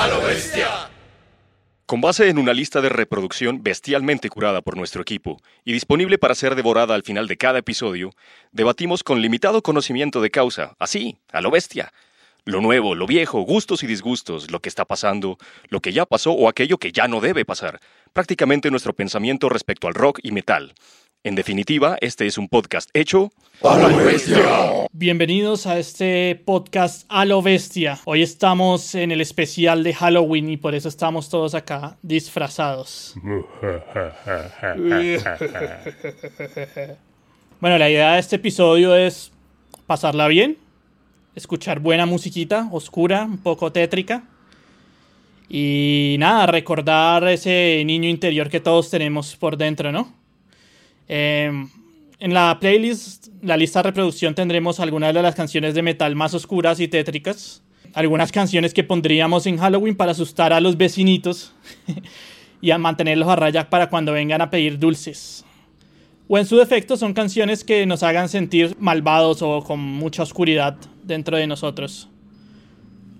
A lo bestia. Con base en una lista de reproducción bestialmente curada por nuestro equipo y disponible para ser devorada al final de cada episodio, debatimos con limitado conocimiento de causa, así, a lo bestia. Lo nuevo, lo viejo, gustos y disgustos, lo que está pasando, lo que ya pasó o aquello que ya no debe pasar. Prácticamente nuestro pensamiento respecto al rock y metal. En definitiva, este es un podcast hecho A lo bestia. Bienvenidos a este podcast a lo bestia. Hoy estamos en el especial de Halloween y por eso estamos todos acá disfrazados. Bueno, la idea de este episodio es pasarla bien, escuchar buena musiquita, oscura, un poco tétrica. Y nada, recordar ese niño interior que todos tenemos por dentro, ¿no? Eh, en la playlist, la lista de reproducción, tendremos algunas de las canciones de metal más oscuras y tétricas. Algunas canciones que pondríamos en Halloween para asustar a los vecinitos y a mantenerlos a raya para cuando vengan a pedir dulces. O en su defecto son canciones que nos hagan sentir malvados o con mucha oscuridad dentro de nosotros.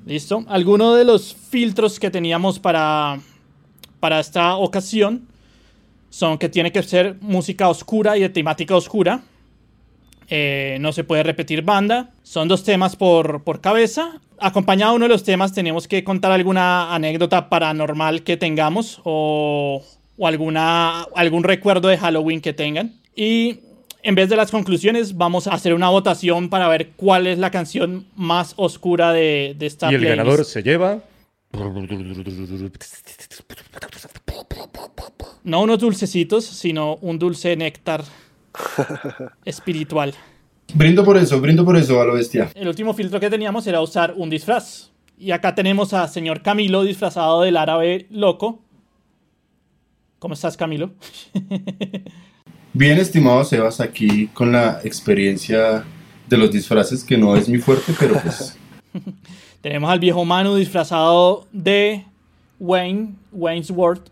¿Listo? Algunos de los filtros que teníamos para, para esta ocasión son que tiene que ser música oscura y de temática oscura. Eh, no se puede repetir banda. Son dos temas por, por cabeza. Acompañado de uno de los temas tenemos que contar alguna anécdota paranormal que tengamos o, o alguna, algún recuerdo de Halloween que tengan. Y en vez de las conclusiones vamos a hacer una votación para ver cuál es la canción más oscura de, de esta Y el playlist. ganador se lleva. No unos dulcecitos, sino un dulce néctar espiritual. Brindo por eso, brindo por eso a lo bestia. El último filtro que teníamos era usar un disfraz. Y acá tenemos a señor Camilo disfrazado del árabe loco. ¿Cómo estás, Camilo? Bien, estimado Sebas, aquí con la experiencia de los disfraces, que no es mi fuerte, pero pues Tenemos al viejo Manu disfrazado de Wayne, Wayne's World.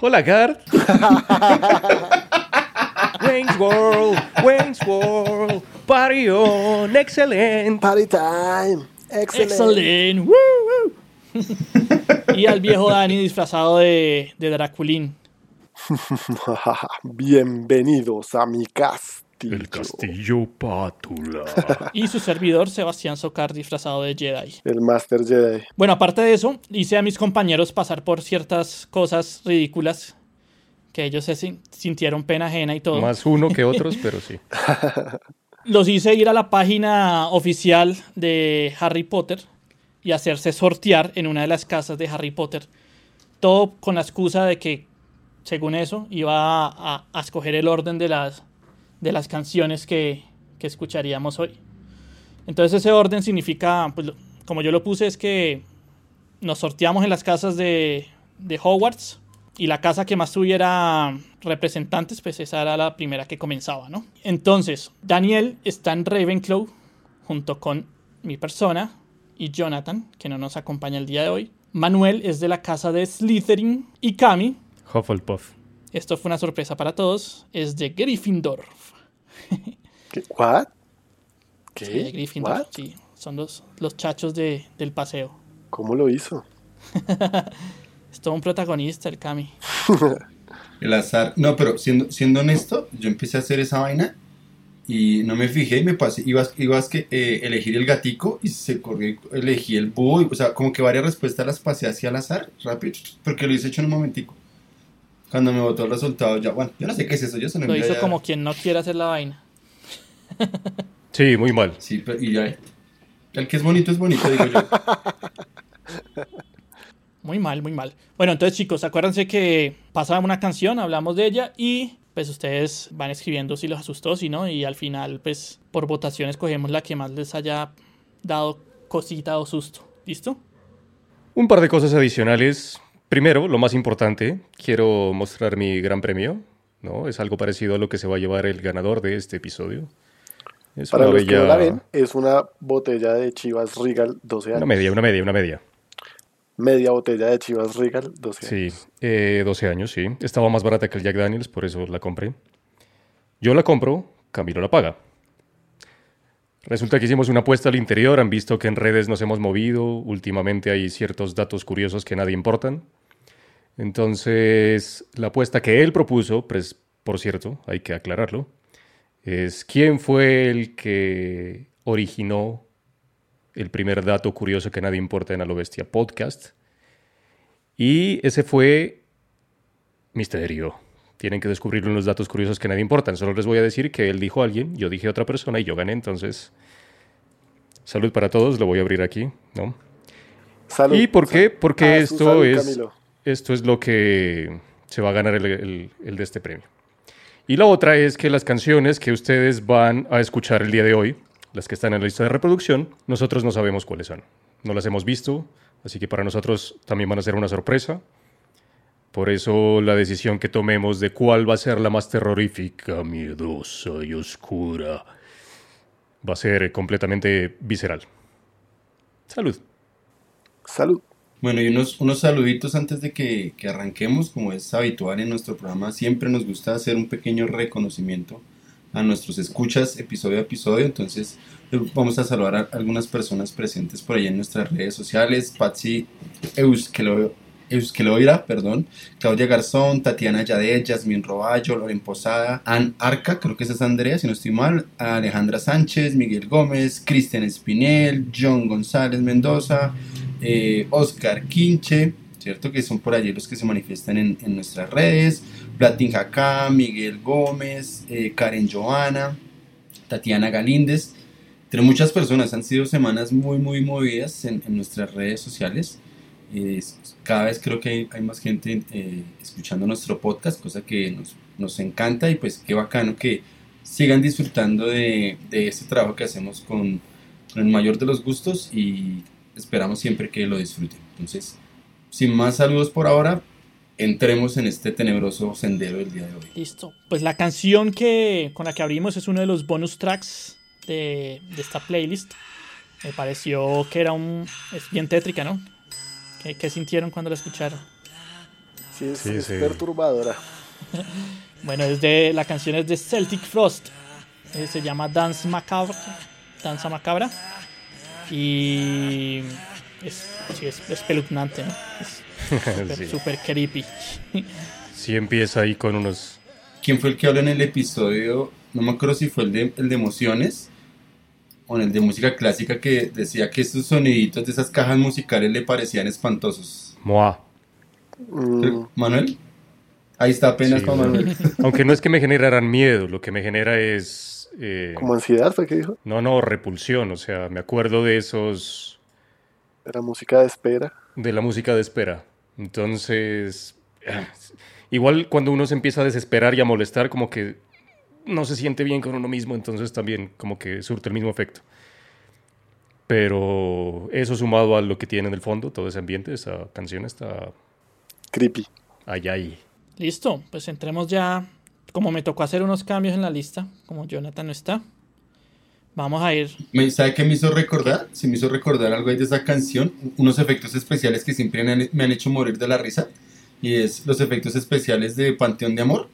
Hola, Gart. Wayne's World, Wayne's World, party on, excelente. Party time. Excelente. Excelente. Woo, woo. y al viejo Dani disfrazado de, de Draculín. Bienvenidos a mi castillo. El castillo Pátula. Y su servidor Sebastián Socar disfrazado de Jedi. El Master Jedi. Bueno, aparte de eso, hice a mis compañeros pasar por ciertas cosas ridículas que ellos se sin- sintieron pena ajena y todo. Más uno que otros, pero sí. Los hice ir a la página oficial de Harry Potter y hacerse sortear en una de las casas de Harry Potter. Todo con la excusa de que, según eso, iba a, a- a escoger el orden de las, de las canciones que, que escucharíamos hoy. Entonces ese orden significa, pues, como yo lo puse, es que nos sorteamos en las casas de, de Hogwarts y la casa que más tuviera representantes, pues esa era la primera que comenzaba, ¿no? Entonces, Daniel está en Ravenclaw junto con mi persona y Jonathan, que no nos acompaña el día de hoy. Manuel es de la casa de Slytherin y Cami, Hufflepuff. Esto fue una sorpresa para todos, es de Gryffindor. ¿Qué? ¿What? Sí, de ¿Qué? Gryffindor, ¿What? sí, son los, los chachos de- del paseo. ¿Cómo lo hizo? Es todo un protagonista el Cami. el azar. No, pero siendo, siendo honesto, yo empecé a hacer esa vaina y no me fijé y me pasé. Ibas, ibas que eh, elegir el gatico y se corrió, elegí el búho. y- o sea, como que varias respuestas las pasé hacia al azar, rápido, porque lo hice hecho en un momentico. Cuando me botó el resultado, ya, bueno, yo no sé qué es eso, yo se lo Lo hizo ya. como quien no quiere hacer la vaina. Sí, muy mal. Sí, pero, y ya. El que es bonito es bonito, digo yo. Muy mal, muy mal. Bueno, entonces chicos, acuérdense que pasa una canción, hablamos de ella y pues ustedes van escribiendo si los asustó, si no, y al final pues por votación escogemos la que más les haya dado cosita o susto. ¿Listo? Un par de cosas adicionales. Primero, lo más importante, quiero mostrar mi gran premio. ¿no? Es algo parecido a lo que se va a llevar el ganador de este episodio. Es Para una los que no la ven, es una botella de Chivas Regal 12 años. Una media, una media, una media. Media botella de Chivas Regal 12 años. Sí, eh, 12 años, sí. Estaba más barata que el Jack Daniels, por eso la compré. Yo la compro, Camilo la paga. Resulta que hicimos una apuesta al interior, han visto que en redes nos hemos movido, últimamente hay ciertos datos curiosos que nadie importan. Entonces, la apuesta que él propuso, pues, por cierto, hay que aclararlo, es quién fue el que originó el primer dato curioso que nadie importa en A lo Bestia podcast. Y ese fue Misterio. Tienen que descubrir unos datos curiosos que nadie importan. Solo les voy a decir que él dijo a alguien, yo dije a otra persona y yo gané. Entonces, salud para todos. Lo voy a abrir aquí, ¿no? Salud. ¿Y por qué? Porque Ah, esto salud, es Camilo. Esto es lo que se va a ganar el, de este premio. Y la otra es que las canciones que ustedes van a escuchar el día de hoy, las que están en la lista de reproducción, nosotros no sabemos cuáles son. No las hemos visto, así que para nosotros también van a ser una sorpresa. Por eso la decisión que tomemos de cuál va a ser la más terrorífica, miedosa y oscura va a ser completamente visceral. Salud. Salud. Bueno, y unos, unos saluditos antes de que, que arranquemos, como es habitual en nuestro programa, siempre nos gusta hacer un pequeño reconocimiento a nuestros escuchas episodio a episodio, entonces eh, vamos a saludar a algunas personas presentes por ahí en nuestras redes sociales, Patsy Euskelo- Euskeloira, perdón, Claudia Garzón, Tatiana Yadet, Yasmín Roballo, Loren Posada, Ann Arca, creo que esa es Andrea, si no estoy mal, Alejandra Sánchez, Miguel Gómez, Cristian Espinel, John González Mendoza, eh, Oscar Quinche, ¿cierto? Que son por allí los que se manifiestan en, en nuestras redes, Platin Jacá, Miguel Gómez, eh, Karen Joana, Tatiana Galíndez, entre muchas personas. Han sido semanas muy, muy movidas en, en nuestras redes sociales. Eh, cada vez creo que hay, hay más gente eh, escuchando nuestro podcast, cosa que nos, nos encanta y pues qué bacano que sigan disfrutando de, de este trabajo que hacemos con, con el mayor de los gustos y esperamos siempre que lo disfruten. Entonces, sin más saludos por ahora, entremos en este tenebroso sendero del día de hoy. Listo. Pues la canción que con la que abrimos es uno de los bonus tracks de, de esta playlist. Me pareció que era un. Es bien tétrica, ¿no? ¿Qué, qué sintieron cuando la escucharon? Sí, es, Sí, es sí. perturbadora. Bueno, es de, la canción es de Celtic Frost. Eh, se llama Dance Macabre. Danza Macabra. Y. Es, sí, es espeluznante, ¿no? Es súper Sí. creepy. Sí empieza ahí con unos... ¿Quién fue el que habló en el episodio? No me acuerdo si fue el de, el de emociones o en el de música clásica que decía que esos soniditos de esas cajas musicales le parecían espantosos. Moa. Mm, ¿Manuel? Ahí está apenas Sí, para Manuel. Aunque no es que me generaran miedo, lo que me genera es... eh, como ansiedad fue que dijo. no, no, repulsión. O sea, me acuerdo de esos... Era música de espera. de la música de espera. Entonces, igual cuando uno se empieza a desesperar y a molestar, como que no se siente bien con uno mismo, entonces también como que surte el mismo efecto. Pero eso sumado a lo que tiene en el fondo, todo ese ambiente, esa canción está Creepy. allá ahí. Listo, pues entremos ya. Como me tocó hacer unos cambios en la lista, como Jonathan no está, vamos a ir. ¿Sabe qué me hizo recordar? Se me hizo recordar algo de esa canción, unos efectos especiales que siempre me han, me han hecho morir de la risa, y es los efectos especiales de Panteón de Amor,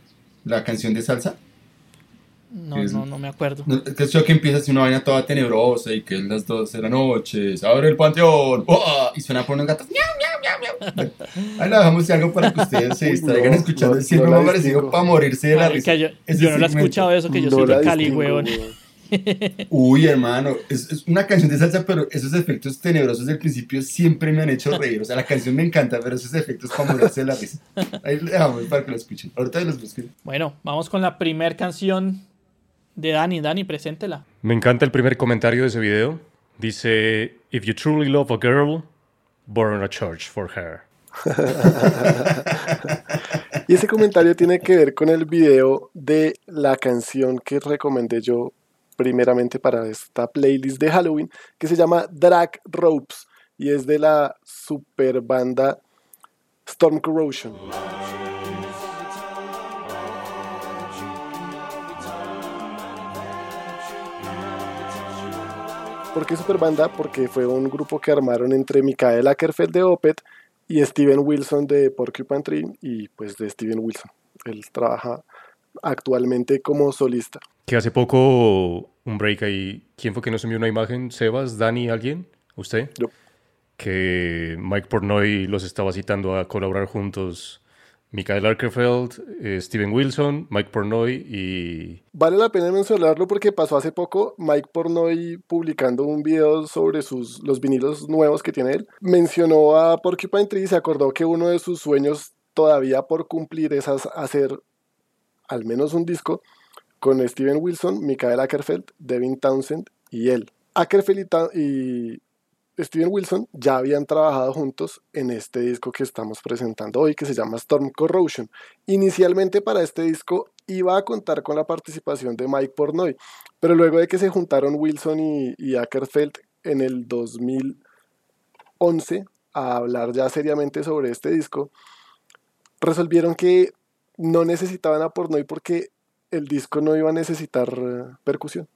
la canción de salsa. No, Es- no, no me acuerdo. Que es que empieza así una vaina toda tenebrosa y que es las 12 de la noche, se abre el panteón, ¡uah! y suena por unos gatos. ¡Miau, miau, miau, miau! Ahí la dejamos y algo para que ustedes se distraigan no, escuchando. no, Siempre no me ha la parecido para morirse de la risa. yo, yo no lo he escuchado eso, que yo No soy de Cali, weón. Uy, hermano, es, es una canción de salsa, pero esos efectos tenebrosos del principio siempre me han hecho reír. O sea, la canción me encanta, pero esos efectos para morirse de la risa. Ahí le dejamos para que lo escuchen. Ahorita los busquen. Bueno, vamos con la primer canción de Dani. Dani, preséntela. Me encanta el primer comentario de ese video. Dice, If you truly love a girl, burn a church for her. Y ese comentario tiene que ver con el video de la canción que recomendé yo primeramente para esta playlist de Halloween, que se llama Drag Ropes y es de la super banda Storm Corrosion. ¿Por qué super banda? Porque fue un grupo que armaron entre Mikael Ackerfeld de Opeth y Steven Wilson de Porcupine Tree y pues de Steven Wilson. Él trabaja actualmente como solista. Que hace poco un break ahí. ¿Quién fue que nos envió una imagen? ¿Sebas? ¿Dani? ¿Alguien? ¿Usted? Yo. Que Mike Pornoy los estaba citando a colaborar juntos. Michael Arkerfeld, eh, Steven Wilson, Mike Pornoy y... Vale la pena mencionarlo porque pasó hace poco Mike Pornoy publicando un video sobre sus, los vinilos nuevos que tiene él. Mencionó a Porcupine Tree y se acordó que uno de sus sueños todavía por cumplir es hacer al menos un disco con Steven Wilson, Michael Ackerfeld, Devin Townsend y él. Ackerfeld y, Steven Wilson ya habían trabajado juntos en este disco que estamos presentando hoy, que se llama Storm Corrosion. Inicialmente para este disco iba a contar con la participación de Mike Pornoy, pero luego de que se juntaron Wilson y, Ackerfeld en el 2011 a hablar ya seriamente sobre este disco, resolvieron que no necesitaban a Pornoy porque el disco no iba a necesitar eh, percusión.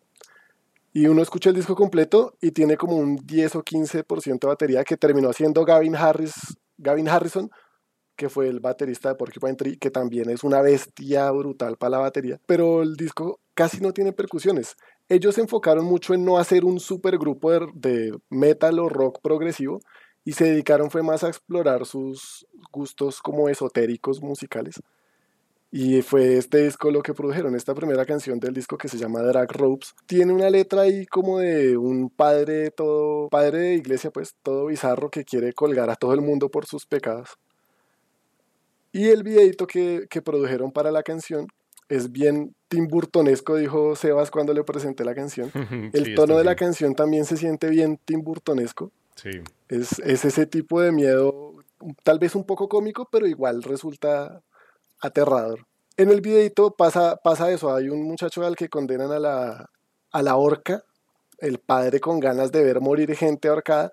Y uno escucha el disco completo y tiene como un 10 o 15% de batería que terminó haciendo Gavin, Harris, Gavin Harrison, que fue el baterista de Porcupine Tree, que también es una bestia brutal para la batería. Pero el disco casi no tiene percusiones. Ellos se enfocaron mucho en no hacer un supergrupo de, de metal o rock progresivo y se dedicaron fue más a explorar sus gustos como esotéricos musicales. Y fue este disco lo que produjeron, esta primera canción del disco que se llama Drag Ropes. Tiene una letra ahí como de un padre todo, padre de iglesia pues, todo bizarro que quiere colgar a todo el mundo por sus pecados. Y el videito que, que produjeron para la canción es bien Tim Burtonesco, dijo Sebas cuando le presenté la canción. El tono de la canción también se siente bien Tim Burtonesco. Sí. Es, es ese tipo de miedo, tal vez un poco cómico, pero igual resulta aterrador. En el videito pasa, pasa eso, hay un muchacho al que condenan a la, a la horca, el padre con ganas de ver morir gente ahorcada,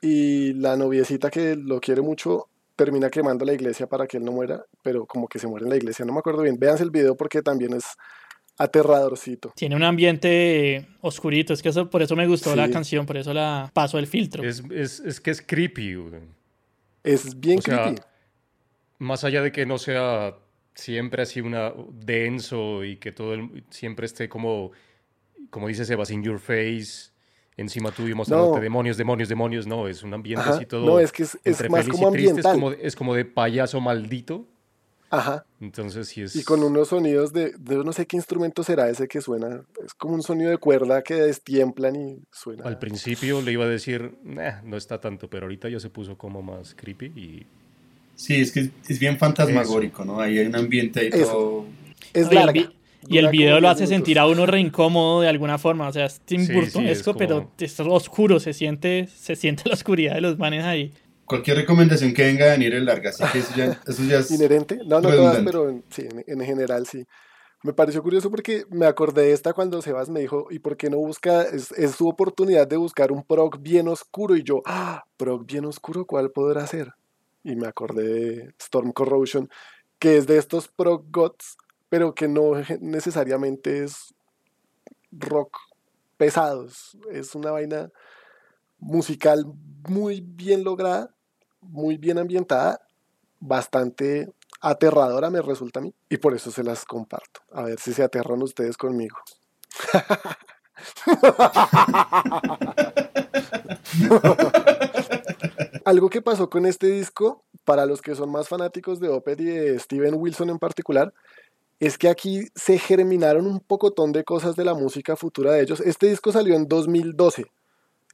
y la noviecita que lo quiere mucho termina quemando la iglesia para que él no muera, pero como que se muere en la iglesia, no me acuerdo bien. Véanse el video porque también es aterradorcito. Tiene un ambiente oscurito, es que eso, por eso me gustó la canción, por eso la paso el filtro. Es, que es creepy. Es bien creepy más allá de que no sea siempre así una denso y que todo siempre esté como, como dice Sebas, in your face, encima tuyo mostrándote demonios, demonios, demonios, no, es un ambiente así todo. No, es que es, más como ambiental. es, como, es como de payaso maldito. Ajá. Entonces sí es. Y con unos sonidos de, de, no sé qué instrumento será ese que suena. Es como un sonido de cuerda que destiemplan y suena. Al principio le iba a decir, no está tanto, pero ahorita ya se puso como más creepy y Sí, es que es, bien fantasmagórico, ¿no? Ahí hay un ambiente ahí todo... Es larga. Y el video lo hace sentir a uno re incómodo de alguna forma. O sea, es Tim pero es oscuro. Se siente, se siente la oscuridad de los manes ahí. Cualquier recomendación que venga de Daniel es larga, así que eso ya, es inherente. No, no todas, pero sí, en, general sí. Me pareció curioso porque me acordé de esta cuando Sebas me dijo, ¿y por qué no busca? Es, es su oportunidad de buscar un prog bien oscuro. Y yo, ¡ah! ¿Prog bien oscuro? ¿Cuál podrá ser? Y me acordé de Storm Corrosion, que es de estos prog gods, pero que no necesariamente es rock pesados. Es una vaina musical muy bien lograda, muy bien ambientada, bastante aterradora me resulta a mí y por eso se las comparto. A ver si se aterran ustedes conmigo. Algo que pasó con este disco, para los que son más fanáticos de Opeth y de Steven Wilson en particular, es que aquí se germinaron un pocotón de cosas de la música futura de ellos. Este disco salió en 2012.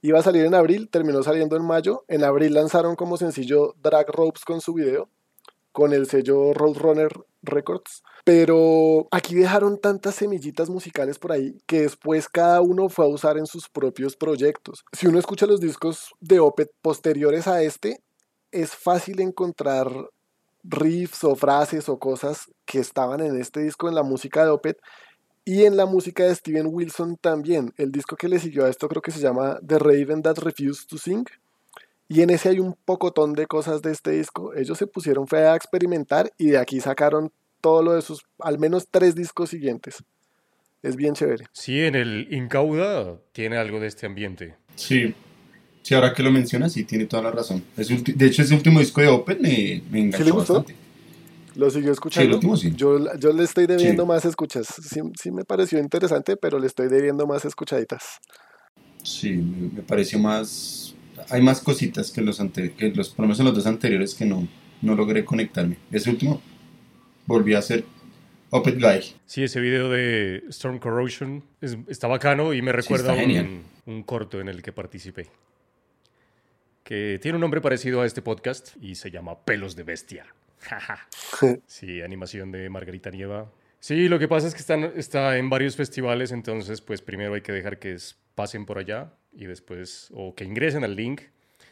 Iba a salir en abril, terminó saliendo en mayo. En abril lanzaron como sencillo Drag Ropes con su video, con el sello Roadrunner Records. Pero aquí dejaron tantas semillitas musicales por ahí que después cada uno fue a usar en sus propios proyectos. Si uno escucha los discos de Opeth posteriores a este, es fácil encontrar riffs o frases o cosas que estaban en este disco en la música de Opeth y en la música de Steven Wilson también. El disco que le siguió a esto creo que se llama The Raven That Refused to Sing. Y en ese hay un pocotón de cosas de este disco. Ellos se pusieron fe a experimentar y de aquí sacaron todo lo de sus al menos tres discos siguientes. Es bien chévere. Sí, en el Incauda tiene algo de este ambiente. Sí, sí, ahora que lo mencionas, sí, tiene toda la razón. de hecho, ese último disco de Open me, me enganchó ¿Sí le gustó? bastante. ¿Lo siguió escuchando? el último sí. Yo, yo le estoy debiendo Sí. más escuchas. Sí, sí me pareció interesante, pero le estoy debiendo más escuchaditas. Sí, me, me pareció más. Hay más cositas que los ante, que los, por lo menos en los dos anteriores que no, no logré conectarme. Ese último volví a ser Opet Guy. Sí, ese video de Storm Corrosion es- está bacano y me recuerda genial. un, un corto en el que participé. Que tiene un nombre parecido a este podcast y se llama Pelos de Bestia. Sí, animación de Margarita Nieva. Sí, lo que pasa es que están, está en varios festivales, entonces pues primero hay que dejar que es- pasen por allá y después, o que ingresen al link.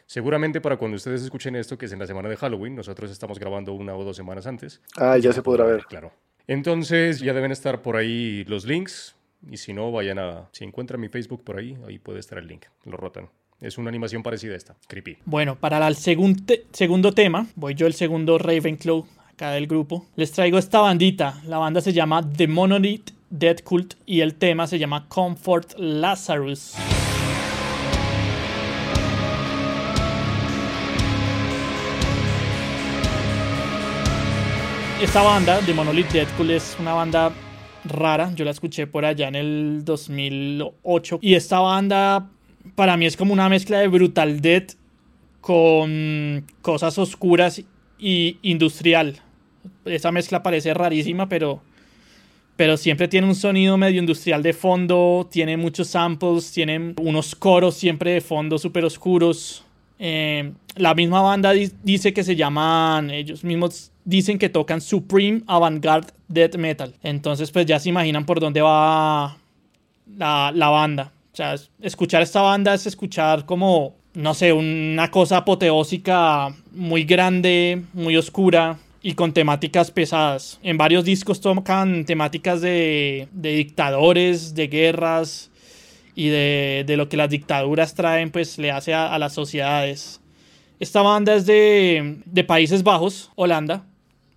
Seguramente para cuando ustedes escuchen esto, que es en la semana de Halloween, nosotros estamos grabando una o dos semanas antes. Ah, ya se podrá ver. Claro. Entonces ya deben estar por ahí los links. Y si no, vayan a... Si encuentran mi Facebook por ahí, ahí puede estar el link. Lo rotan. Es una animación parecida a esta. Creepy. Bueno, para el segun te- segundo tema, voy yo el segundo Ravenclaw acá del grupo. Les traigo esta bandita. La banda se llama The Monolith Dead Cult y el tema se llama Comfort Lazarus. Esta banda, The Monolith Dead Cult, es una banda rara. Yo la escuché por allá en el 2008. Y esta banda, para mí, es como una mezcla de Brutal Death con cosas oscuras y industrial. Esa mezcla parece rarísima, pero, pero siempre tiene un sonido medio industrial de fondo, tiene muchos samples, tiene unos coros siempre de fondo súper oscuros. Eh, la misma banda di- dice que se llaman, ellos mismos dicen que tocan Supreme Avantgarde Death Metal. Entonces pues ya se imaginan por dónde va la, la banda. O sea, es- escuchar esta banda es escuchar como, no sé, una cosa apoteósica muy grande, muy oscura y con temáticas pesadas. En varios discos tocan temáticas de, de dictadores, de guerras y de, de lo que las dictaduras traen, pues le hace a, a las sociedades. Esta banda es de, de Países Bajos, Holanda,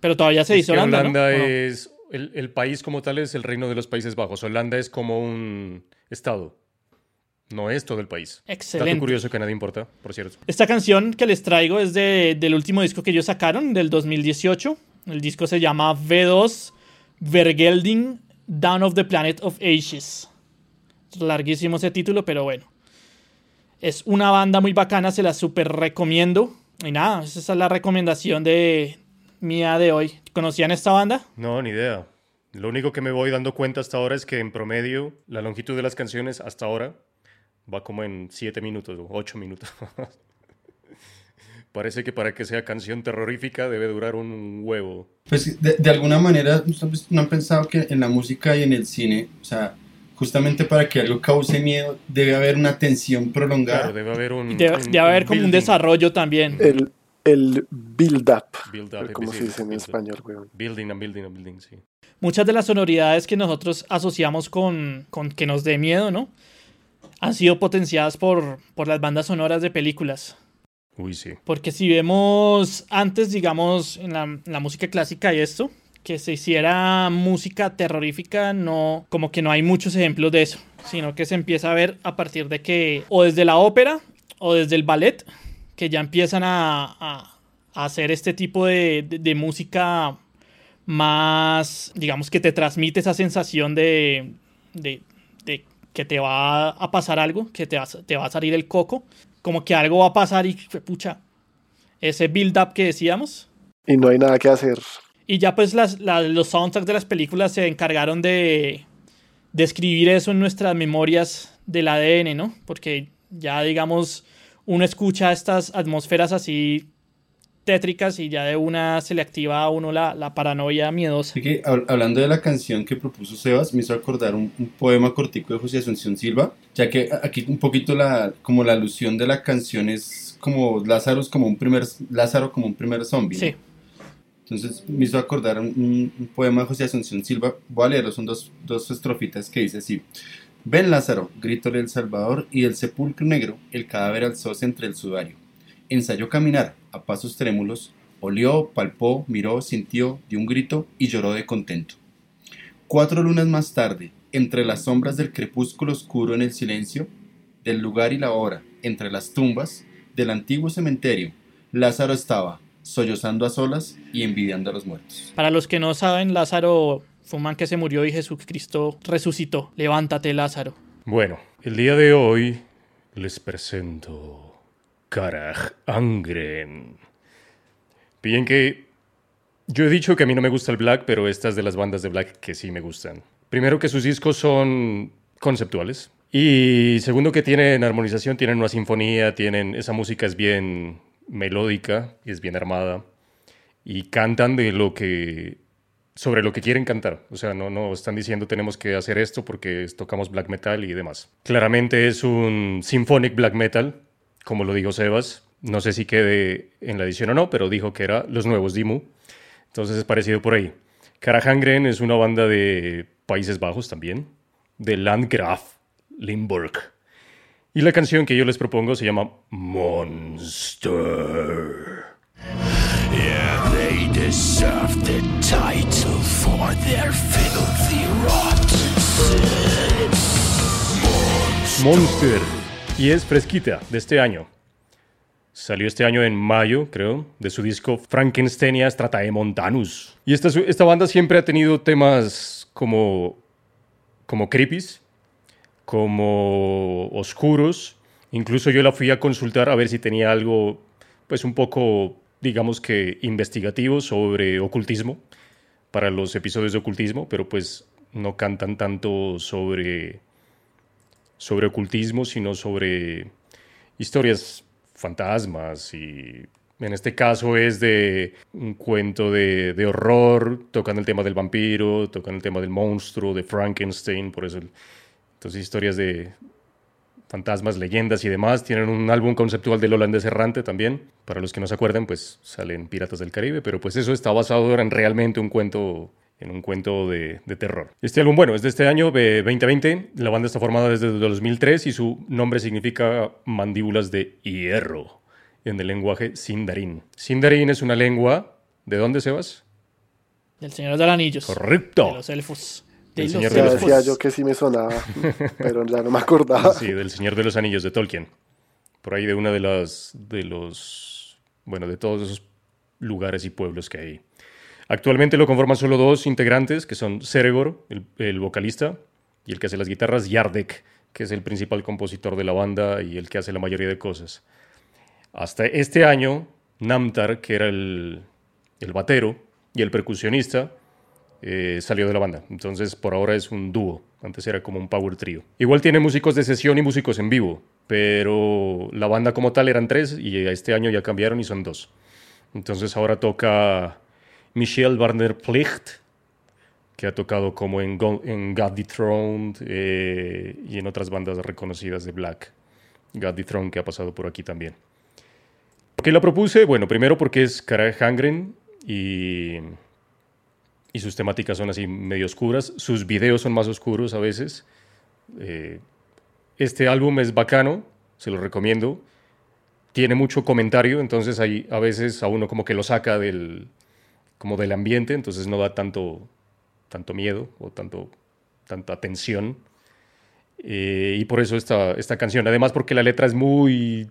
pero todavía se Es dice que Holanda. Holanda ¿O no? es... El, el país como tal es el reino de los Países Bajos. Holanda es como un estado. No es todo el país. Dato Excelente. curioso que nadie importa, por cierto. Esta canción que les traigo es de- del último disco que ellos sacaron, del 2018. El disco se llama V2 Vergelding Down of the Planet of Ashes. Es larguísimo ese título, pero bueno. Es una banda muy bacana, se la super recomiendo. Y nada, esa es la recomendación de mía de hoy. ¿Conocían esta banda? No, ni idea. Lo único que me voy dando cuenta hasta ahora es que en promedio la longitud de las canciones hasta ahora va como en 7 minutos o 8 minutos. Parece que para que sea canción terrorífica debe durar un huevo. Pues de, de alguna manera, ¿ustedes no han pensado que en la música y en el cine, o sea, justamente para que algo cause miedo, debe haber una tensión prolongada? Claro, debe haber un. Debe, un- debe haber como un building. desarrollo también. El, el build-up. Build up, Como sí, se dice en build up. español, weón. Building and building and building, sí. muchas de las sonoridades que nosotros asociamos con, con que nos dé miedo, ¿no? Han sido potenciadas por, por las bandas sonoras de películas. Uy, sí. Porque si vemos antes, digamos, en la, en la música clásica y esto, que se hiciera música terrorífica, no, como que no hay muchos ejemplos de eso, sino que se empieza a ver a partir de que, o desde la ópera, o desde el ballet, que ya empiezan a, a- a hacer este tipo de, de- de música más, digamos, que te transmite esa sensación de, de, que te va a pasar algo, que te va, a- te va a salir el coco, como que algo va a pasar y, pucha, ese build-up que decíamos. Y no hay nada que hacer. Y ya pues las, la- los soundtracks de las películas se encargaron de, de escribir eso en nuestras memorias del ADN, ¿no? Porque ya digamos, uno escucha estas atmósferas así tétricas y ya de una se le activa a uno la, la paranoia miedosa. Que hab- hablando de la canción que propuso Sebas, me hizo acordar un, un poema cortico de José Asunción Silva, ya que aquí un poquito la, como la alusión de la canción es como Lázaro es como un primer, Lázaro como un primer zombie. Sí, Entonces me hizo acordar un, un- un poema de José Asunción Silva, voy a leerlo, son dos, dos estrofitas que dice así. Ven Lázaro, gritó el Salvador, y del sepulcro negro el cadáver alzóse entre el sudario. Ensayó caminar a pasos trémulos, olió, palpó, miró, sintió, dio un grito y lloró de contento. Cuatro lunas más tarde, entre las sombras del crepúsculo oscuro en el silencio, del lugar y la hora, entre las tumbas del antiguo cementerio, Lázaro estaba, sollozando a solas y envidiando a los muertos. Para los que no saben, Lázaro fue un man que se murió y Jesucristo resucitó. Levántate, Lázaro. Bueno, el día de hoy les presento Karaj Angren. Bien que yo he dicho que a mí no me gusta el black, pero estas de las bandas de black que sí me gustan. Primero que sus discos son conceptuales. Y segundo que tienen armonización, tienen una sinfonía, tienen esa música es bien melódica es bien armada. Y cantan de lo que sobre lo que quieren cantar. O sea, no, no están diciendo tenemos que hacer esto porque tocamos black metal y demás. Claramente es un symphonic black metal, como lo dijo Sebas. No sé si quede en la edición o no, pero dijo que era los nuevos Dimu. Entonces es parecido por ahí. Karahangren es una banda de Países Bajos también, de Landgraf Limburg. Y la canción que yo les propongo se llama Monster. Deserve the title for their filthy rotten sins. Monster. Y es fresquita, de este año. Salió este año en mayo, creo, de su disco Frankensteinia Stratae Montanus. Y esta, esta banda siempre ha tenido temas como, como creepies, como oscuros. Incluso yo la fui a consultar a ver si tenía algo, pues un poco, digamos que investigativo sobre ocultismo, para los episodios de ocultismo, pero pues no cantan tanto sobre, sobre ocultismo, sino sobre historias fantasmas y en este caso es de un cuento de, de, horror, tocan el tema del vampiro, tocan el tema del monstruo, de Frankenstein, por eso entonces historias de fantasmas, leyendas y demás. Tienen un álbum conceptual del holandés errante también. Para los que no se acuerdan, pues salen Piratas del Caribe, pero pues eso está basado en realmente un cuento en un cuento de, de, terror. Este álbum, bueno, es de este año, de 2020. La banda está formada desde 2003 y su nombre significa mandíbulas de hierro en el lenguaje sindarin. Sindarin es una lengua. ¿De dónde, Sebas? Del Señor de los Anillos. Correcto. De los elfos. De De los los Señor de Ya los elfos. decía yo que sí me sonaba, pero ya no me acordaba. Sí, del Señor de los Anillos de Tolkien. Por ahí de una de las de los bueno, de todos esos lugares y pueblos que hay. Actualmente lo conforman solo dos integrantes, que son Ceregor, el, el vocalista, y el que hace las guitarras, Yardek, que es el principal compositor de la banda y el que hace la mayoría de cosas. Hasta este año, Namtar, que era el, el batero y el percusionista, eh, salió de la banda. Entonces, por ahora es un dúo. Antes era como un power trio. Igual tiene músicos de sesión y músicos en vivo, pero la banda como tal eran tres y este año ya cambiaron y son dos. Entonces ahora toca Michelle Barner Plicht, que ha tocado como en God Dethroned eh, y en otras bandas reconocidas de Black. God Dethroned que ha pasado por aquí también. ¿Por qué la propuse? Bueno, primero porque es Cara Hangren y y sus temáticas son así medio oscuras. Sus videos son más oscuros a veces. Eh, este álbum es bacano, se lo recomiendo. Tiene mucho comentario, entonces hay, a veces a uno como que lo saca del, como del ambiente, entonces no da tanto, tanto miedo o tanto, tanta tensión. Eh, y por eso esta, esta canción. Además porque la letra es muy,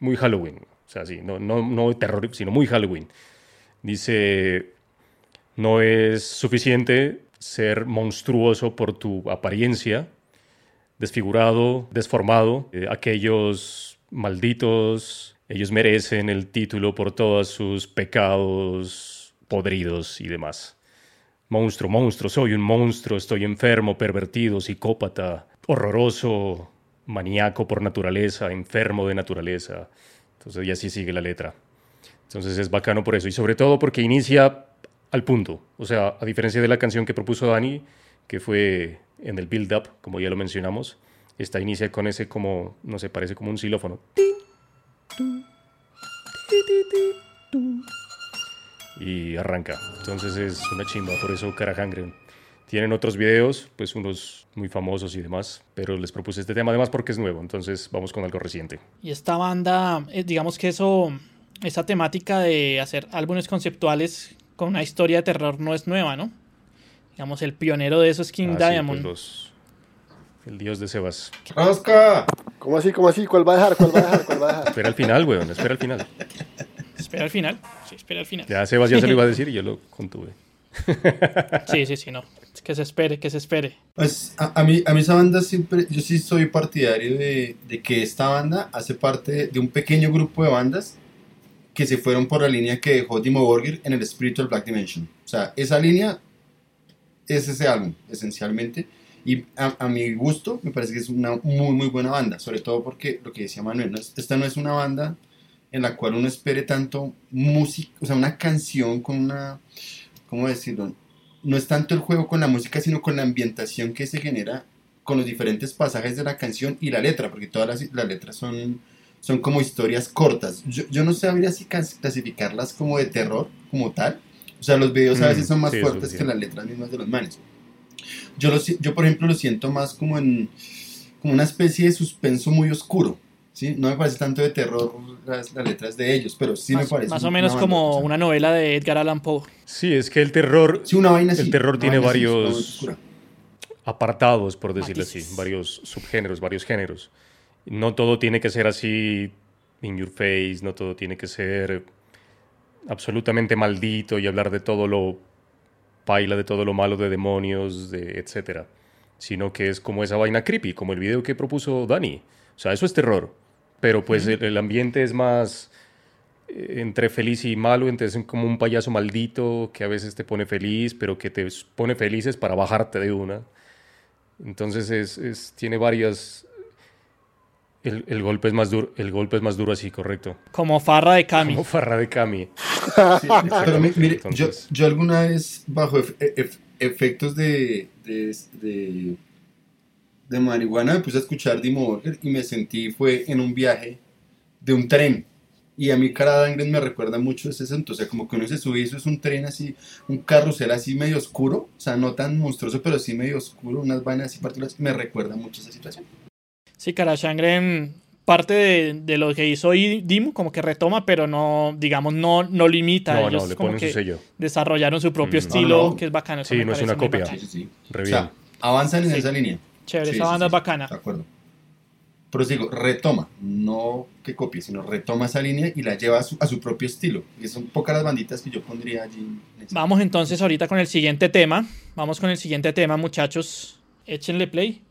muy Halloween. O sea, sí, no, no, no terror, sino muy Halloween. Dice, no es suficiente ser monstruoso por tu apariencia, desfigurado, desformado. Eh, aquellos malditos, ellos merecen el título por todos sus pecados podridos y demás. Monstruo, monstruo, soy un monstruo, estoy enfermo, pervertido, psicópata, horroroso, maníaco por naturaleza, enfermo de naturaleza. Entonces, y así sigue la letra. Entonces es bacano por eso. Y sobre todo porque inicia al punto. O sea, a diferencia de la canción que propuso Dani, que fue en el build-up, como ya lo mencionamos, esta inicia con ese como, no sé, parece como un xilófono. Y arranca. Entonces es una chimba, por eso Cara Hangren. Tienen otros videos, pues unos muy famosos y demás, pero les propuse este tema además porque es nuevo, entonces vamos con algo reciente. Y esta banda, eh, digamos que eso, esa temática de hacer álbumes conceptuales con una historia de terror no es nueva, ¿no? Digamos, el pionero de eso es King Ah, sí, Diamond. pues los- el dios de Sebas. ¡Rosca! ¿Cómo así? ¿Cómo así? ¿Cuál va a dejar? ¿Cuál va a dejar? ¿Cuál va a dejar? Espera al final, weón, espera al final. espera al final. Sí, espera al final. Ya Sebas ya se lo iba a decir y yo lo contuve. Sí, sí, sí, no. Es que se espere, que se espere. Pues a, a mí, a mí esa banda siempre, yo sí soy partidario de, de que esta banda hace parte de un pequeño grupo de bandas que se fueron por la línea que dejó Dimo Borgir en el Spiritual Black Dimension. O sea, esa línea es ese álbum, esencialmente. Y a, a mi gusto, me parece que es una muy, muy buena banda. Sobre todo porque lo que decía Manuel, no es- esta no es una banda en la cual uno espere tanto música, o sea, una canción con una, ¿cómo decirlo? No es tanto el juego con la música, sino con la ambientación que se genera con los diferentes pasajes de la canción y la letra, porque todas las, las letras son, son como historias cortas. Yo, yo no sabría si clasificarlas como de terror, como tal. O sea, los videos a Mm, veces son más sí, fuertes sí. que las letras mismas de los manes. Yo, lo, si- yo, por ejemplo, lo siento más como en como una especie de suspenso muy oscuro. ¿sí? No me parece tanto de terror las, las letras de ellos, pero sí más, me parece. más o menos banda, como o sea, una novela de Edgar Allan Poe. Sí, es que el terror, Sí, una vaina El terror tiene varios- apartados, por decirlo Matices. así, varios subgéneros, varios géneros. No todo tiene que ser así in your face, no todo tiene que ser absolutamente maldito y hablar de todo lo paila, de todo lo malo de demonios, de etcétera, sino que es como esa vaina creepy, como el video que propuso Dani. O sea, eso es terror, pero pues el, el ambiente es más eh, entre feliz y malo, entonces es como un payaso maldito que a veces te pone feliz, pero que te pone felices para bajarte de una. Entonces es, es- tiene varias. El, el golpe es más duro, el golpe es más duro así, correcto. Como Farra de Cami. Como Farra de Cami. Sí, pero mi- mire, yo, yo alguna vez bajo ef- ef- efectos de, de, de, de marihuana me puse a escuchar Dimo Borger y me sentí, fue en un viaje de un tren. Y a mí Cara Dangren me recuerda mucho ese asunto, o sea, como que uno se sube y eso es un tren así, un carrusel así medio oscuro, o sea, no tan monstruoso, pero sí medio oscuro, unas vainas así particulares, me recuerda mucho esa situación. Sí, Karashangren, parte de, de lo que hizo Dimu, como que retoma, pero no, digamos, no, no limita. No, Ellos no, le como ponen su que sello. desarrollaron su propio Mm. estilo, No, no. que es bacano. eso Sí, no es una copia. Sí, sí, sí. Re O sea, avanzan en Sí. esa línea. Chévere, Sí, esa sí, banda sí, es bacana. De acuerdo. Pero digo, retoma, no que copie, sino retoma esa línea y la lleva a su, a su propio estilo. Y son pocas las banditas que yo pondría allí. en Vamos entonces ahorita con el siguiente tema. Vamos con el siguiente tema, muchachos. Échenle play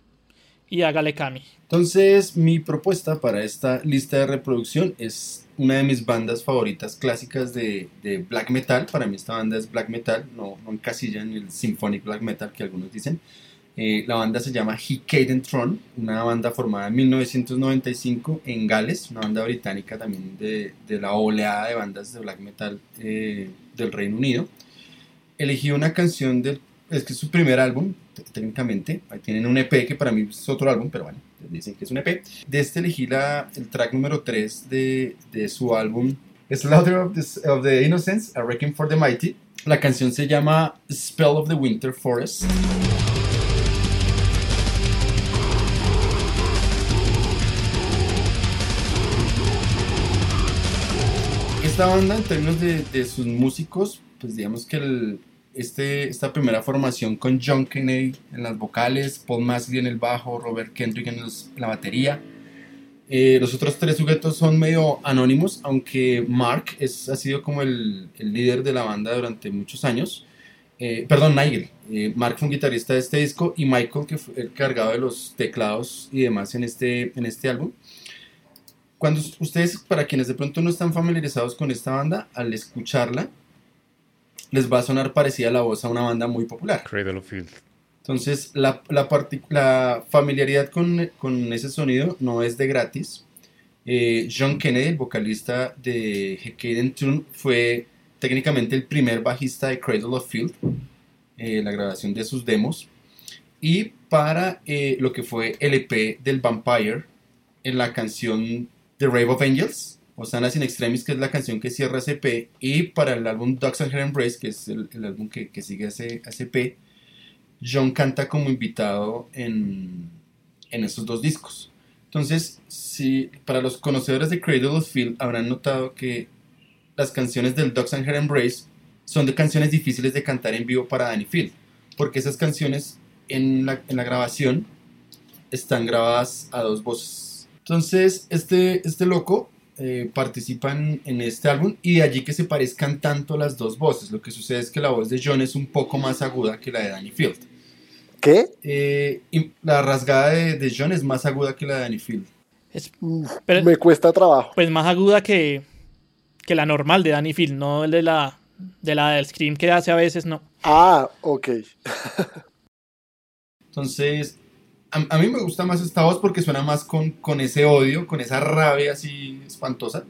y hágale Cami. Entonces, mi propuesta para esta lista de reproducción es una de mis bandas favoritas clásicas de, de black metal. Para mí esta banda es black metal, no, no encasilla en el symphonic black metal que algunos dicen. Eh, la banda se llama Hikaden Throne, una banda formada en 1995 en Gales, una banda británica también de, de la oleada de bandas de black metal eh, del Reino Unido. Elegí una canción del, es que es su primer álbum, técnicamente, ahí tienen un EP que para mí es otro álbum, pero bueno, dicen que es un EP. De este elegí la, el track número 3 de, de su álbum Slaughter of the, of the Innocents, A Requiem for the Mighty. La canción se llama Spell of the Winter Forest. Esta banda, en términos de, de sus músicos, pues digamos que el- este, esta primera formación con John Kennedy en las vocales, Paul Masley en el bajo, Robert Kendrick en la batería. Eh, los otros tres sujetos son medio anónimos, aunque Mark es, ha sido como el, el líder de la banda durante muchos años. Eh, perdón, Nigel. Eh, Mark fue un guitarrista de este disco y Michael, que fue el cargado de los teclados y demás en este, en este álbum. Cuando ustedes, para quienes de pronto no están familiarizados con esta banda, al escucharla, les va a sonar parecida la voz a una banda muy popular. Cradle of Filth. Entonces, la, la, la familiaridad con, con ese sonido no es de gratis. Eh, John Kennedy, el vocalista de Hekaden Tune, fue técnicamente el primer bajista de Cradle of Field, eh, la grabación de sus demos. Y para eh, lo que fue el EP del Vampire, en la canción The Rave of Angels, o Sanas in Extremis, que es la canción que cierra ese EP, y para el álbum Dogs and Her Embrace, que es el, álbum que, que sigue ese, ese John canta como invitado en, en estos dos discos. Entonces, si, para los conocedores de Cradle of Field habrán notado que las canciones del Dogs and Her Embrace son de canciones difíciles de cantar en vivo para Danny Field, porque esas canciones en la, en la grabación están grabadas a dos voces. Entonces, este, este loco eh, participan en este álbum y de allí que se parezcan tanto las dos voces. Lo que sucede es que la voz de John es un poco más aguda que la de Danny Field. ¿Qué? Eh, y la rasgada de, de John es más aguda que la de Danny Field. Es, Mm, pero, Me cuesta trabajo. pues más aguda que, que la normal de Danny Field, no el de la, de la del Scream que hace a veces, no. Ah, ok. Entonces, a, mí me gusta más esta voz porque suena más con, con ese odio, con esa rabia así espantosa.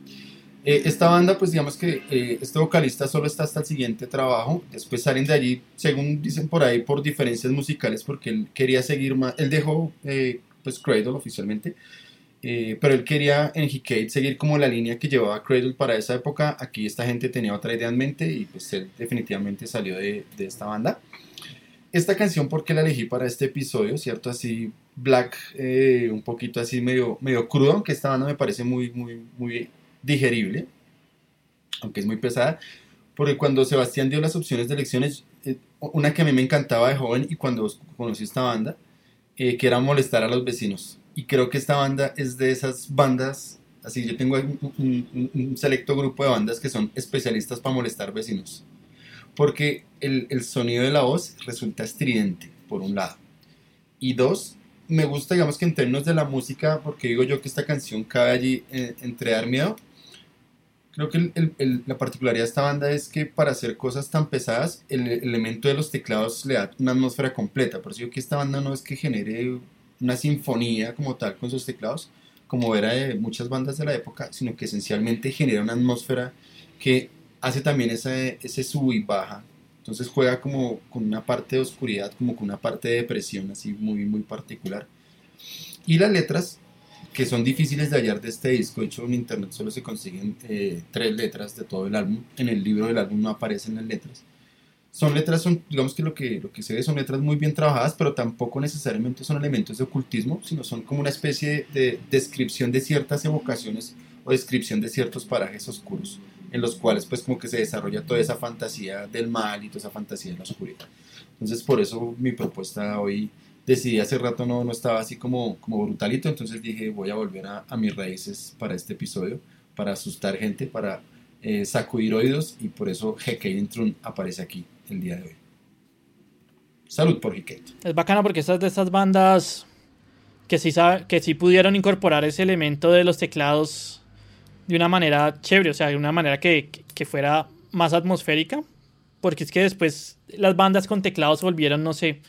Eh, esta banda, pues digamos que eh, este vocalista solo está hasta el siguiente trabajo. Después salen de allí, según dicen por ahí, por diferencias musicales, porque él quería seguir más. Él dejó, eh, pues, Cradle oficialmente. pero él quería en Hicate seguir como la línea que llevaba Cradle para esa época. Aquí esta gente tenía otra idea en mente y pues él definitivamente salió de, de esta banda esta canción porque la elegí para este episodio, ¿cierto? Así black, eh, un poquito así medio, medio crudo, aunque esta banda me parece muy, muy, muy digerible, aunque es muy pesada, porque cuando Sebastián dio las opciones de elecciones, eh, una que a mí me encantaba de joven y cuando conocí esta banda, eh, que era molestar a los vecinos. Y creo que esta banda es de esas bandas, así yo tengo un, selecto grupo de bandas que son especialistas para molestar vecinos porque el, el sonido de la voz resulta estridente, por un lado. Y dos, me gusta, digamos que en términos de la música, porque digo yo que esta canción cabe allí eh, entre dar miedo. Creo que la particularidad de esta banda es que para hacer cosas tan pesadas, el, elemento de los teclados le da una atmósfera completa. Por eso digo que esta banda no es que genere una sinfonía como tal con sus teclados, como era de muchas bandas de la época, sino que esencialmente genera una atmósfera que hace también ese, ese sub y baja. Entonces juega como con una parte de oscuridad, como con una parte de depresión así muy, muy particular. Y las letras, que son difíciles de hallar de este disco, de hecho en internet solo se consiguen eh, tres letras de todo el álbum, en el libro del álbum no aparecen las letras. Son letras, son, digamos que lo, que lo que se ve son letras muy bien trabajadas, pero tampoco necesariamente son elementos de ocultismo, sino son como una especie de, de descripción de ciertas evocaciones o descripción de ciertos parajes oscuros en los cuales pues como que se desarrolla toda esa fantasía del mal y toda esa fantasía de la oscuridad. Entonces por eso mi propuesta hoy decidí hace rato no, no estaba así como, como brutalito, entonces dije voy a volver a, mis raíces para este episodio, para asustar gente, para eh, sacudir oídos y por eso Hecate aparece aquí el día de hoy. Salud por Hecate. Es bacano porque estas de estas bandas que sí, que sí pudieron incorporar ese elemento de los teclados de una manera chévere, o sea, de una manera que, que- fuera más atmosférica. Porque es que después las bandas con teclados se volvieron, no sé,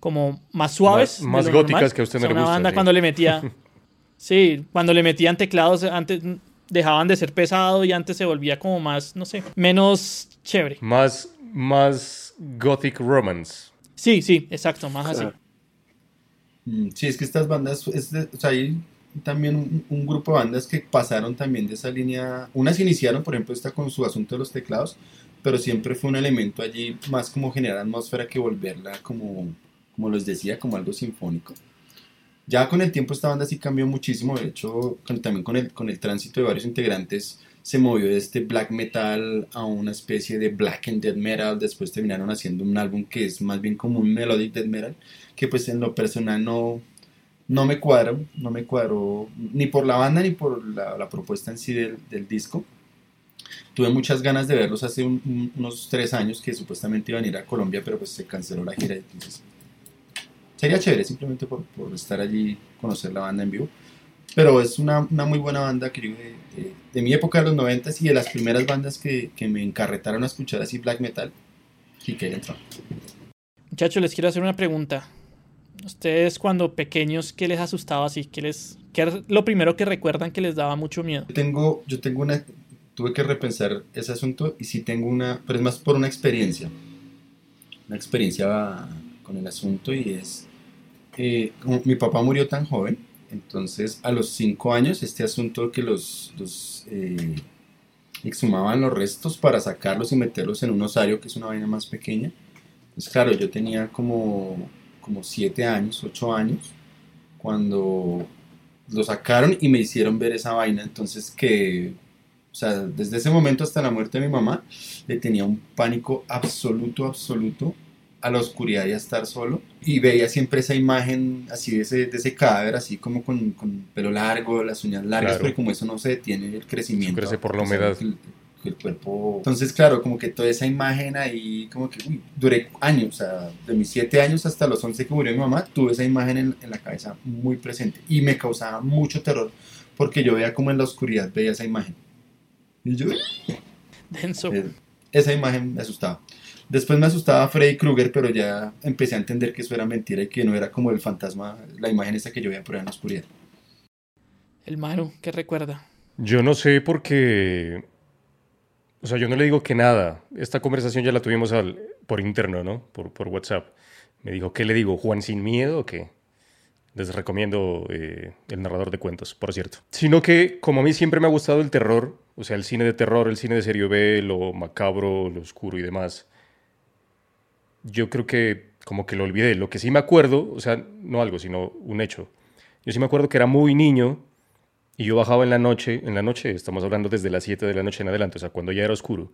como más suaves. Más- más góticas normal. que a usted O no sea, le una gusta, banda sí. cuando le metía... sí, cuando le metían teclados, antes dejaban de ser pesado y antes se volvía como más, no sé, menos chévere. Más, más gothic romance. Sí, sí, exacto, más así. Claro. Mm, Sí, es que estas bandas, es de- o sea, hay también un, un grupo de bandas que pasaron también de esa línea. Unas iniciaron, por ejemplo, esta con su asunto de los teclados, pero siempre fue un elemento allí más como generar atmósfera que volverla como, como les decía, como algo sinfónico. Ya con el tiempo esta banda sí cambió muchísimo, de hecho con- también con el, con el tránsito de varios integrantes se movió de este black metal a una especie de black and death metal, después terminaron haciendo un álbum que es más bien como un melodic death metal, que pues en lo personal no, no me cuadró, no me cuadró ni por la banda ni por la, la propuesta en sí del, del disco. Tuve muchas ganas de verlos hace un- un- unos tres años que supuestamente iban a ir a Colombia, pero pues se canceló la gira. Entonces, sería chévere simplemente por, por estar allí, conocer la banda en vivo. Pero es una, una muy buena banda que yo de, de- de mi época de los 90 y de las primeras bandas que, que me encarretaron a escuchar así black metal. Y que entró. Muchachos, les quiero hacer una pregunta. Ustedes cuando pequeños, ¿qué les asustaba así? ¿Qué les, qué es lo primero que recuerdan que les daba mucho miedo? Yo tengo, yo tengo una, tuve que repensar ese asunto y sí tengo una, pero es más por una experiencia, una experiencia con el asunto y es, eh, mi papá murió tan joven, entonces a los cinco años este asunto que los, los eh, exhumaban los restos para sacarlos y meterlos en un osario que es una vaina más pequeña, pues claro, yo tenía como, como siete años, ocho años, cuando lo sacaron y me hicieron ver esa vaina. Entonces que, o sea, desde ese momento hasta la muerte de mi mamá, le tenía un pánico absoluto, absoluto a la oscuridad y a estar solo. Y veía siempre esa imagen así de ese, de ese cadáver, así como con, con pelo largo, las uñas largas, Claro. pero como eso no se detiene el crecimiento. crece por la o sea, humedad. Que el, cuerpo... Entonces, claro, como que toda esa imagen ahí, como que uy, duré años, o sea, de mis 7 años hasta los 11 que murió mi mamá, tuve esa imagen en, en la cabeza muy presente y me causaba mucho terror porque yo veía como en la oscuridad veía esa imagen. Y yo, Denso. eh, esa imagen me asustaba. Después me asustaba Freddy Krueger, pero ya empecé a entender que eso era mentira y que no era como el fantasma, la imagen esa que yo veía por ahí en la oscuridad. El Manu, ¿qué recuerda? Yo no sé porque... O sea, yo no le digo que nada. Esta conversación ya la tuvimos al- por interno, ¿no? Por, WhatsApp. Me dijo, ¿qué le digo? ¿Juan sin miedo o qué? Les recomiendo eh, El narrador de cuentos, por cierto. Sino que, como a mí siempre me ha gustado el terror, o sea, el cine de terror, el cine de serie B, lo macabro, lo oscuro y demás, yo creo que como que lo olvidé. Lo que sí me acuerdo, o sea, no algo, sino un hecho. Yo sí me acuerdo que era muy niño y yo bajaba en la noche, en la noche, estamos hablando desde las 7 de la noche en adelante, o sea, cuando ya era oscuro.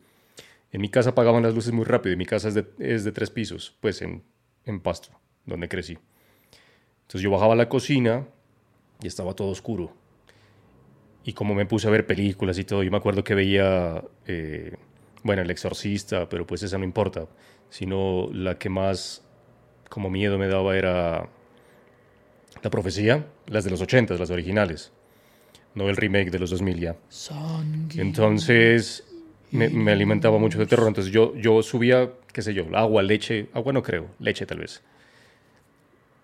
En mi casa apagaban las luces muy rápido y mi casa es de, es de tres pisos, pues en, en Pasto, donde crecí. Entonces yo bajaba a la cocina y estaba todo oscuro. Y como me puse a ver películas y todo, yo me acuerdo que veía, eh, bueno, El Exorcista, pero pues esa no importa, sino la que más como miedo me daba era La Profecía, las de los 80, las originales, no el remake de los 2000 ya. Entonces me, me alimentaba mucho de terror. Entonces yo, yo subía, qué sé yo, agua, leche, agua no creo, leche tal vez.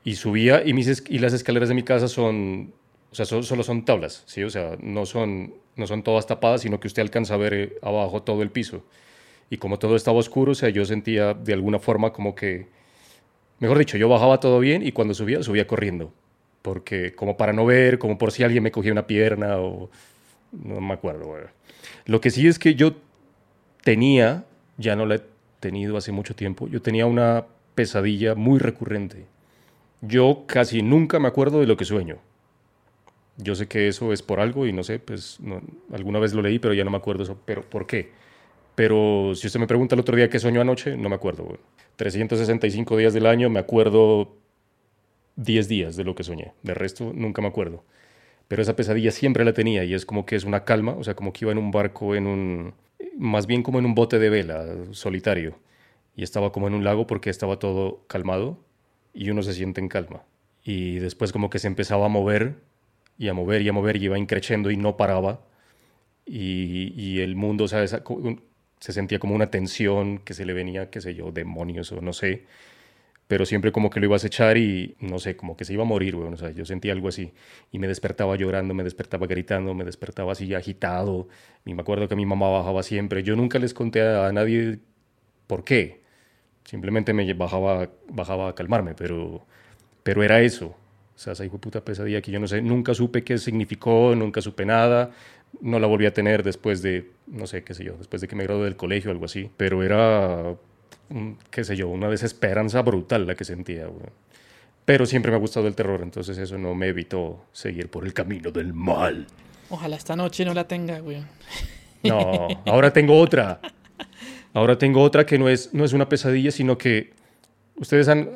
Y subía y, mis, y las escaleras de mi casa son, o sea, so- solo son tablas, ¿sí? O sea, no son, no son todas tapadas, sino que usted alcanza a ver eh, abajo todo el piso. Y como todo estaba oscuro, o sea, yo sentía de alguna forma como que, mejor dicho, yo bajaba todo bien y cuando subía, subía corriendo. Porque como para no ver, como por si alguien me cogía una pierna o... No me acuerdo, güey. Lo que sí es que yo tenía, ya no la he tenido hace mucho tiempo, yo tenía una pesadilla muy recurrente. Yo casi nunca me acuerdo de lo que sueño. Yo sé que eso es por algo y no sé, pues alguna vez lo leí, pero ya no me acuerdo eso. Pero ¿por qué? Pero si usted me pregunta el otro día qué soñó anoche, no me acuerdo. güey. 365 días del año me acuerdo 10 días de lo que soñé. De resto, nunca me acuerdo. Pero esa pesadilla siempre la tenía y es como que es una calma, o sea, como que iba en un barco, en un, más bien como en un bote de vela, solitario. Y estaba como en un lago porque estaba todo calmado y uno se siente en calma. Y después como que se empezaba a mover y a mover y a mover y iba increciendo y no paraba. Y, y el mundo, co- se sentía como una tensión que se le venía, qué sé yo, demonios o no sé pero siempre como que lo ibas a echar y no sé, como que se iba a morir, weón. O sea, yo sentía algo así. Y me despertaba llorando, me despertaba gritando, me despertaba así agitado. Y me acuerdo que mi mamá bajaba siempre. Yo nunca les conté a, nadie por qué. Simplemente me bajaba, bajaba a calmarme, pero, pero era eso. O sea, esa hijo de puta pesadilla que yo no sé, nunca supe qué significó, nunca supe nada. No la volví a tener después de, no sé, qué sé yo, después de que me gradué del colegio o algo así. Pero era qué sé yo, una desesperanza brutal la que sentía, güey. Pero siempre me ha gustado el terror, entonces eso no me evitó seguir por el camino del mal. Ojalá esta noche no la tenga, güey. No, ahora tengo otra. Ahora tengo otra que no es, no es una pesadilla, sino que ustedes han,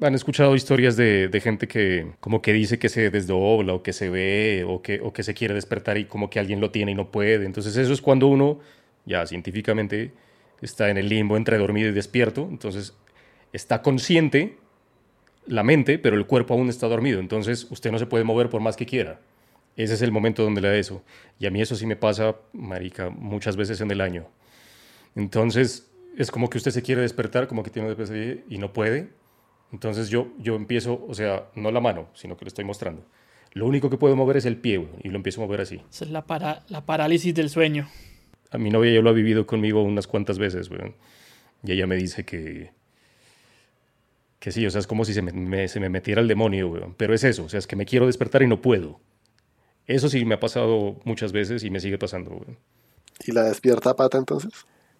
han escuchado historias de, de gente que como que dice que se desdobla o que se ve o que, o que se quiere despertar y como que alguien lo tiene y no puede. Entonces eso es cuando uno, ya científicamente, está en el limbo entre dormido y despierto. Entonces está consciente la mente, pero el cuerpo aún está dormido. Entonces usted no se puede mover por más que quiera. Ese es el momento donde le da eso. Y a mí eso sí me pasa, marica, muchas veces en el año. Entonces, es como que usted se quiere despertar, como que tiene una pesadilla y no puede. Entonces yo, yo empiezo, o sea, no la mano, sino que le estoy mostrando. Lo único que puedo mover es el pie, y lo empiezo a mover así. Esa es la parálisis del sueño. A mi novia ya lo ha vivido conmigo unas cuantas veces, güey. Y ella me dice que... Que sí, o sea, es como si se me, me- se me metiera el demonio, güey. Pero es eso, o sea, es que me quiero despertar y no puedo. Eso sí me ha pasado muchas veces y me sigue pasando, güey. ¿Y la despierta pata entonces?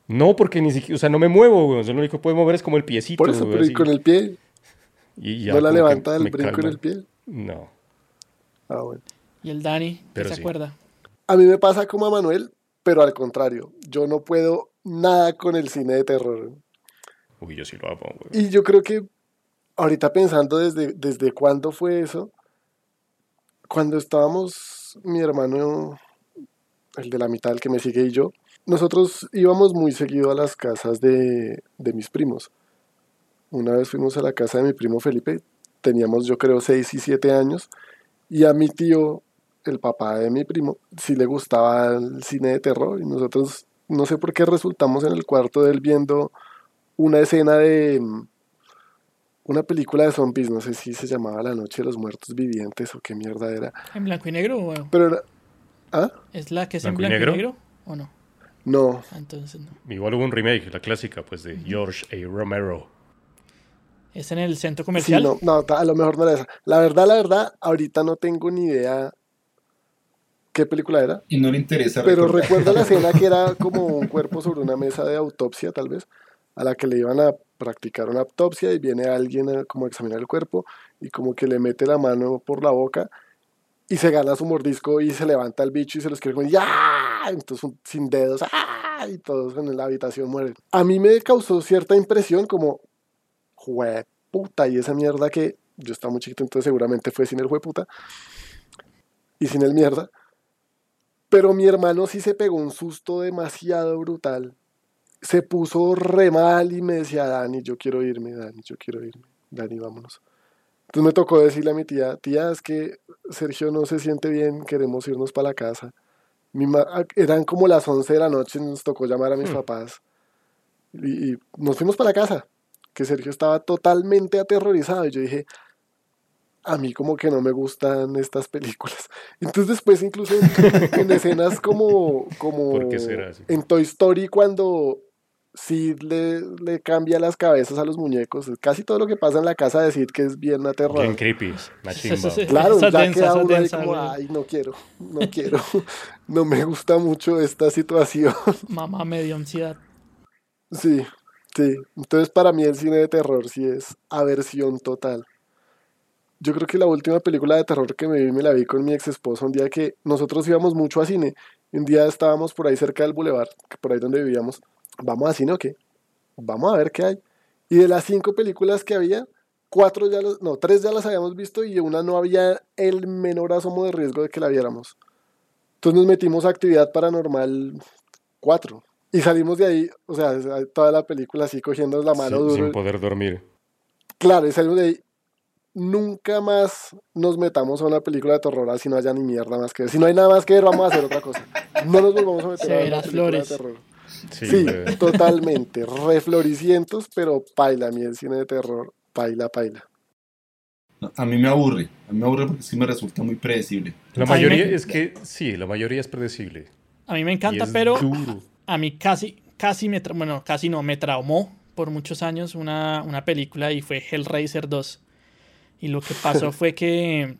No, porque ni siquiera, o sea, no me muevo, güey. O sea, lo único que puedo mover es como el piecito. Por eso, güey, pero ¿y con el pie? Y ya ¿No la levanta del me brinco en calma. el pie? No. Ah, bueno. Y el Dani, ¿qué se sí. acuerda? A mí me pasa como a Manuel, pero al contrario. Yo no puedo nada con el cine de terror. Uy, yo sí lo amo, güey. Y yo creo que ahorita pensando desde, desde cuándo fue eso, cuando estábamos, mi hermano, el de la mitad, el que me sigue y yo, nosotros íbamos muy seguido a las casas de, de mis primos. Una vez fuimos a la casa de mi primo Felipe, teníamos yo creo 6 y 7 años, y a mi tío, el papá de mi primo, sí le gustaba el cine de terror, y nosotros no sé por qué resultamos en el cuarto de él viendo una escena de mm, una película de zombies, no sé si se llamaba La Noche de los Muertos Vivientes o qué mierda era, ¿En blanco y negro o pero era... ¿Ah? es la que es en ¿Blanco y negro? o no? No, Ah, entonces no. Igual hubo un remake, la clásica, pues, de George A. Romero. ¿Es en el centro sí, comercial? no, no, a lo mejor no era esa. La verdad, la verdad, ahorita no tengo ni idea qué película era, Y no le interesa pero recuerdo la escena que era como un cuerpo sobre una mesa de autopsia, tal vez, a la que le iban a practicar una autopsia y viene alguien a como a examinar el cuerpo y como que le mete la mano por la boca y se gana su mordisco y se levanta el bicho y se los quiere comer, ¡ya! Entonces un- sin dedos, ¡ah! Y todos en la habitación mueren. A mí me causó cierta impresión como, jue puta, y esa mierda que yo estaba muy chiquito, entonces seguramente fue sin el jueputa y sin el mierda. Pero mi hermano sí se pegó un susto demasiado brutal. Se puso re mal y me decía, Dani, yo quiero irme, Dani, yo quiero irme. Dani, vámonos. Entonces me tocó decirle a mi tía, tía, es que Sergio no se siente bien, queremos irnos para la casa. Mi ma- eran como las 11 de la noche, nos tocó llamar a mis papás. Y, y nos fuimos para la casa, que Sergio estaba totalmente aterrorizado. Y yo dije, a mí como que no me gustan estas películas. Entonces después incluso en, en escenas como, como ¿Por qué será así? en Toy Story cuando Sid le, le cambia las cabezas a los muñecos, casi todo lo que pasa en la casa de Sid que es bien aterrador. Bien creepy. Claro, ya densa, queda uno ahí densa, como, güey. ay, no quiero, no quiero, no me gusta mucho esta situación. Mamá me dio ansiedad. Sí, sí. Entonces para mí el cine de terror sí es aversión total. Yo creo que la última película de terror que me vi me la vi con mi ex esposa un día que nosotros íbamos mucho a cine. Un día estábamos por ahí cerca del bulevar, que por ahí donde vivíamos. ¿Vamos a cine o qué? Vamos a ver qué hay. Y de las cinco películas que había, cuatro ya las, no, tres ya las habíamos visto y una no había el menor asomo de riesgo de que la viéramos. Entonces nos metimos a actividad paranormal 4. Y salimos de ahí, o sea, toda la película así cogiendo la mano Sin, duro. sin poder dormir. Claro, y salimos de ahí. Nunca más nos metamos a una película de terror así no haya ni mierda más que ver. Si no hay nada más que ver, vamos a hacer otra cosa. No nos volvamos a meter a una película flores. de terror. Sí, totalmente. Re floricientos, pero paila. A mí el cine de terror, paila, paila. A mí me aburre. A mí me aburre porque sí me resulta muy predecible. La Ay, mayoría me- es que, sí, la mayoría es predecible. A mí me encanta, pero duro. a mí casi, casi me, tra- bueno, casi no, me traumó por muchos años una, una película y fue Hellraiser 2. Y lo que pasó fue que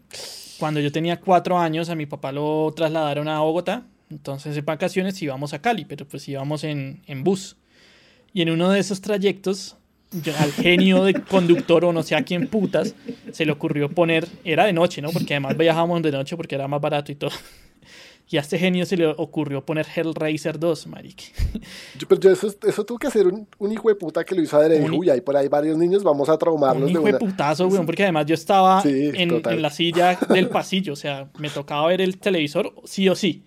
cuando yo tenía cuatro años a mi papá lo trasladaron a Bogotá. Entonces en vacaciones íbamos a Cali, pero pues íbamos en, en bus. Y en uno de esos trayectos, yo- al genio de conductor o no sé a quién putas, se le ocurrió poner, era de noche, ¿no? Porque además viajábamos de noche porque era más barato y todo. Y a este genio se le ocurrió poner Hellraiser 2, marique. Yo, pero yo eso, eso tuvo que hacer un, un hijo de puta que lo hizo adrede. Uy, hay por ahí varios niños, vamos a traumarlos Un hijo de una. putazo, weón, porque además yo estaba Sí, en, la silla del pasillo, o sea, me tocaba ver el televisor sí o sí.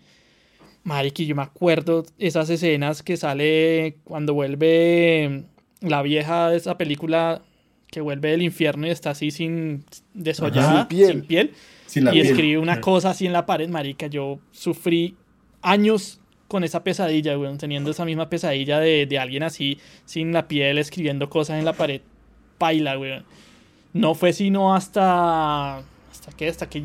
Marique, yo me acuerdo esas escenas que sale cuando vuelve la vieja de esa película que vuelve del infierno y está así sin desollada, Sin piel. sin piel, Sin la y piel. escribe una cosa así en la pared, marica. Yo sufrí años con esa pesadilla, weón, teniendo esa misma pesadilla de, de alguien así, sin la piel, escribiendo cosas en la pared. Paila, weón. No fue sino hasta. ¿Hasta qué? Hasta que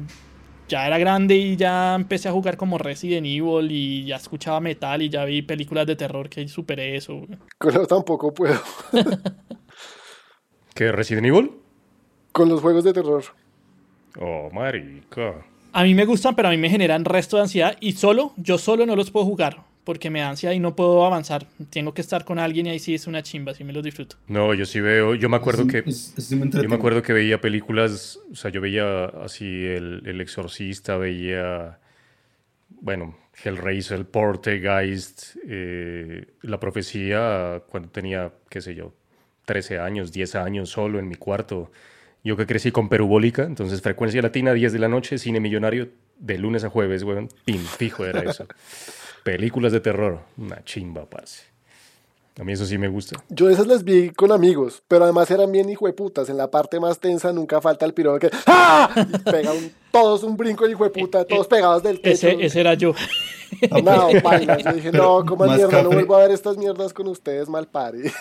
ya era grande y ya empecé a jugar como Resident Evil y ya escuchaba metal y ya vi películas de terror que superé eso, weón. Con eso tampoco puedo. ¿Qué, Resident Evil? Con los juegos de terror. Oh, marica. A mí me gustan, pero a mí me generan resto de ansiedad y solo, yo solo no los puedo jugar porque me da ansiedad y no puedo avanzar. Tengo que estar con alguien y ahí sí es una chimba, sí me los disfruto. No, yo sí veo, yo me acuerdo que... es- Yo me acuerdo que veía películas, o sea, yo veía así el, el Exorcista, veía, bueno, Hellraiser, Poltergeist, eh, La Profecía, cuando tenía, qué sé yo, 13 años, 10 años, solo en mi cuarto. Yo que crecí con Perubólica, entonces frecuencia latina, 10 de la noche, cine millonario, de lunes a jueves, weón. Pin, fijo era eso. Películas de terror, una chimba, parce. A mí eso sí me gusta. Yo esas las vi con amigos, pero además eran bien hijueputas. En la parte más tensa nunca falta el piro que ¡Ah! Y pega un- todos un brinco de hijueputa, todos pegados del techo. Ese, ese era yo. No, baila. Yo dije, Pero no, como mierda, no vuelvo a ver estas mierdas con ustedes, mal pari.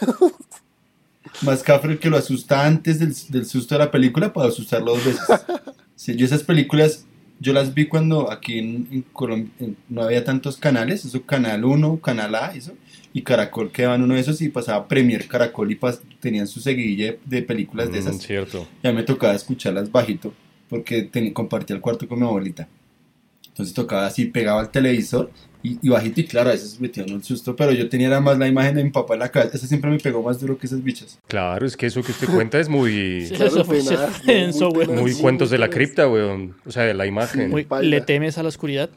Más cafre el que lo asusta antes del, del susto de la película para asustarlo dos veces. Sí, yo esas películas, yo las vi cuando aquí en, en Colombia en- no había tantos canales, eso Canal 1, Canal A, eso, y Caracol quedaban uno de esos y pasaba Premier Caracol y pas- tenían su seguidilla de, de películas de Mm, esas. cierto. Ya me tocaba escucharlas bajito porque tenía, compartía el cuarto con mi abuelita. Entonces tocaba así, pegaba al televisor y, y bajito y claro, a veces metían un susto, pero yo tenía era más la imagen de mi papá en la cabeza. Esa siempre me pegó más duro que esas bichas. Claro, es que eso que usted cuenta es muy, Sí, Claro, ¿no? denso, Muy muy Sí, cuentos de la cripta, weón. O sea, de la imagen. Muy- Baila. ¿Le temes a la oscuridad?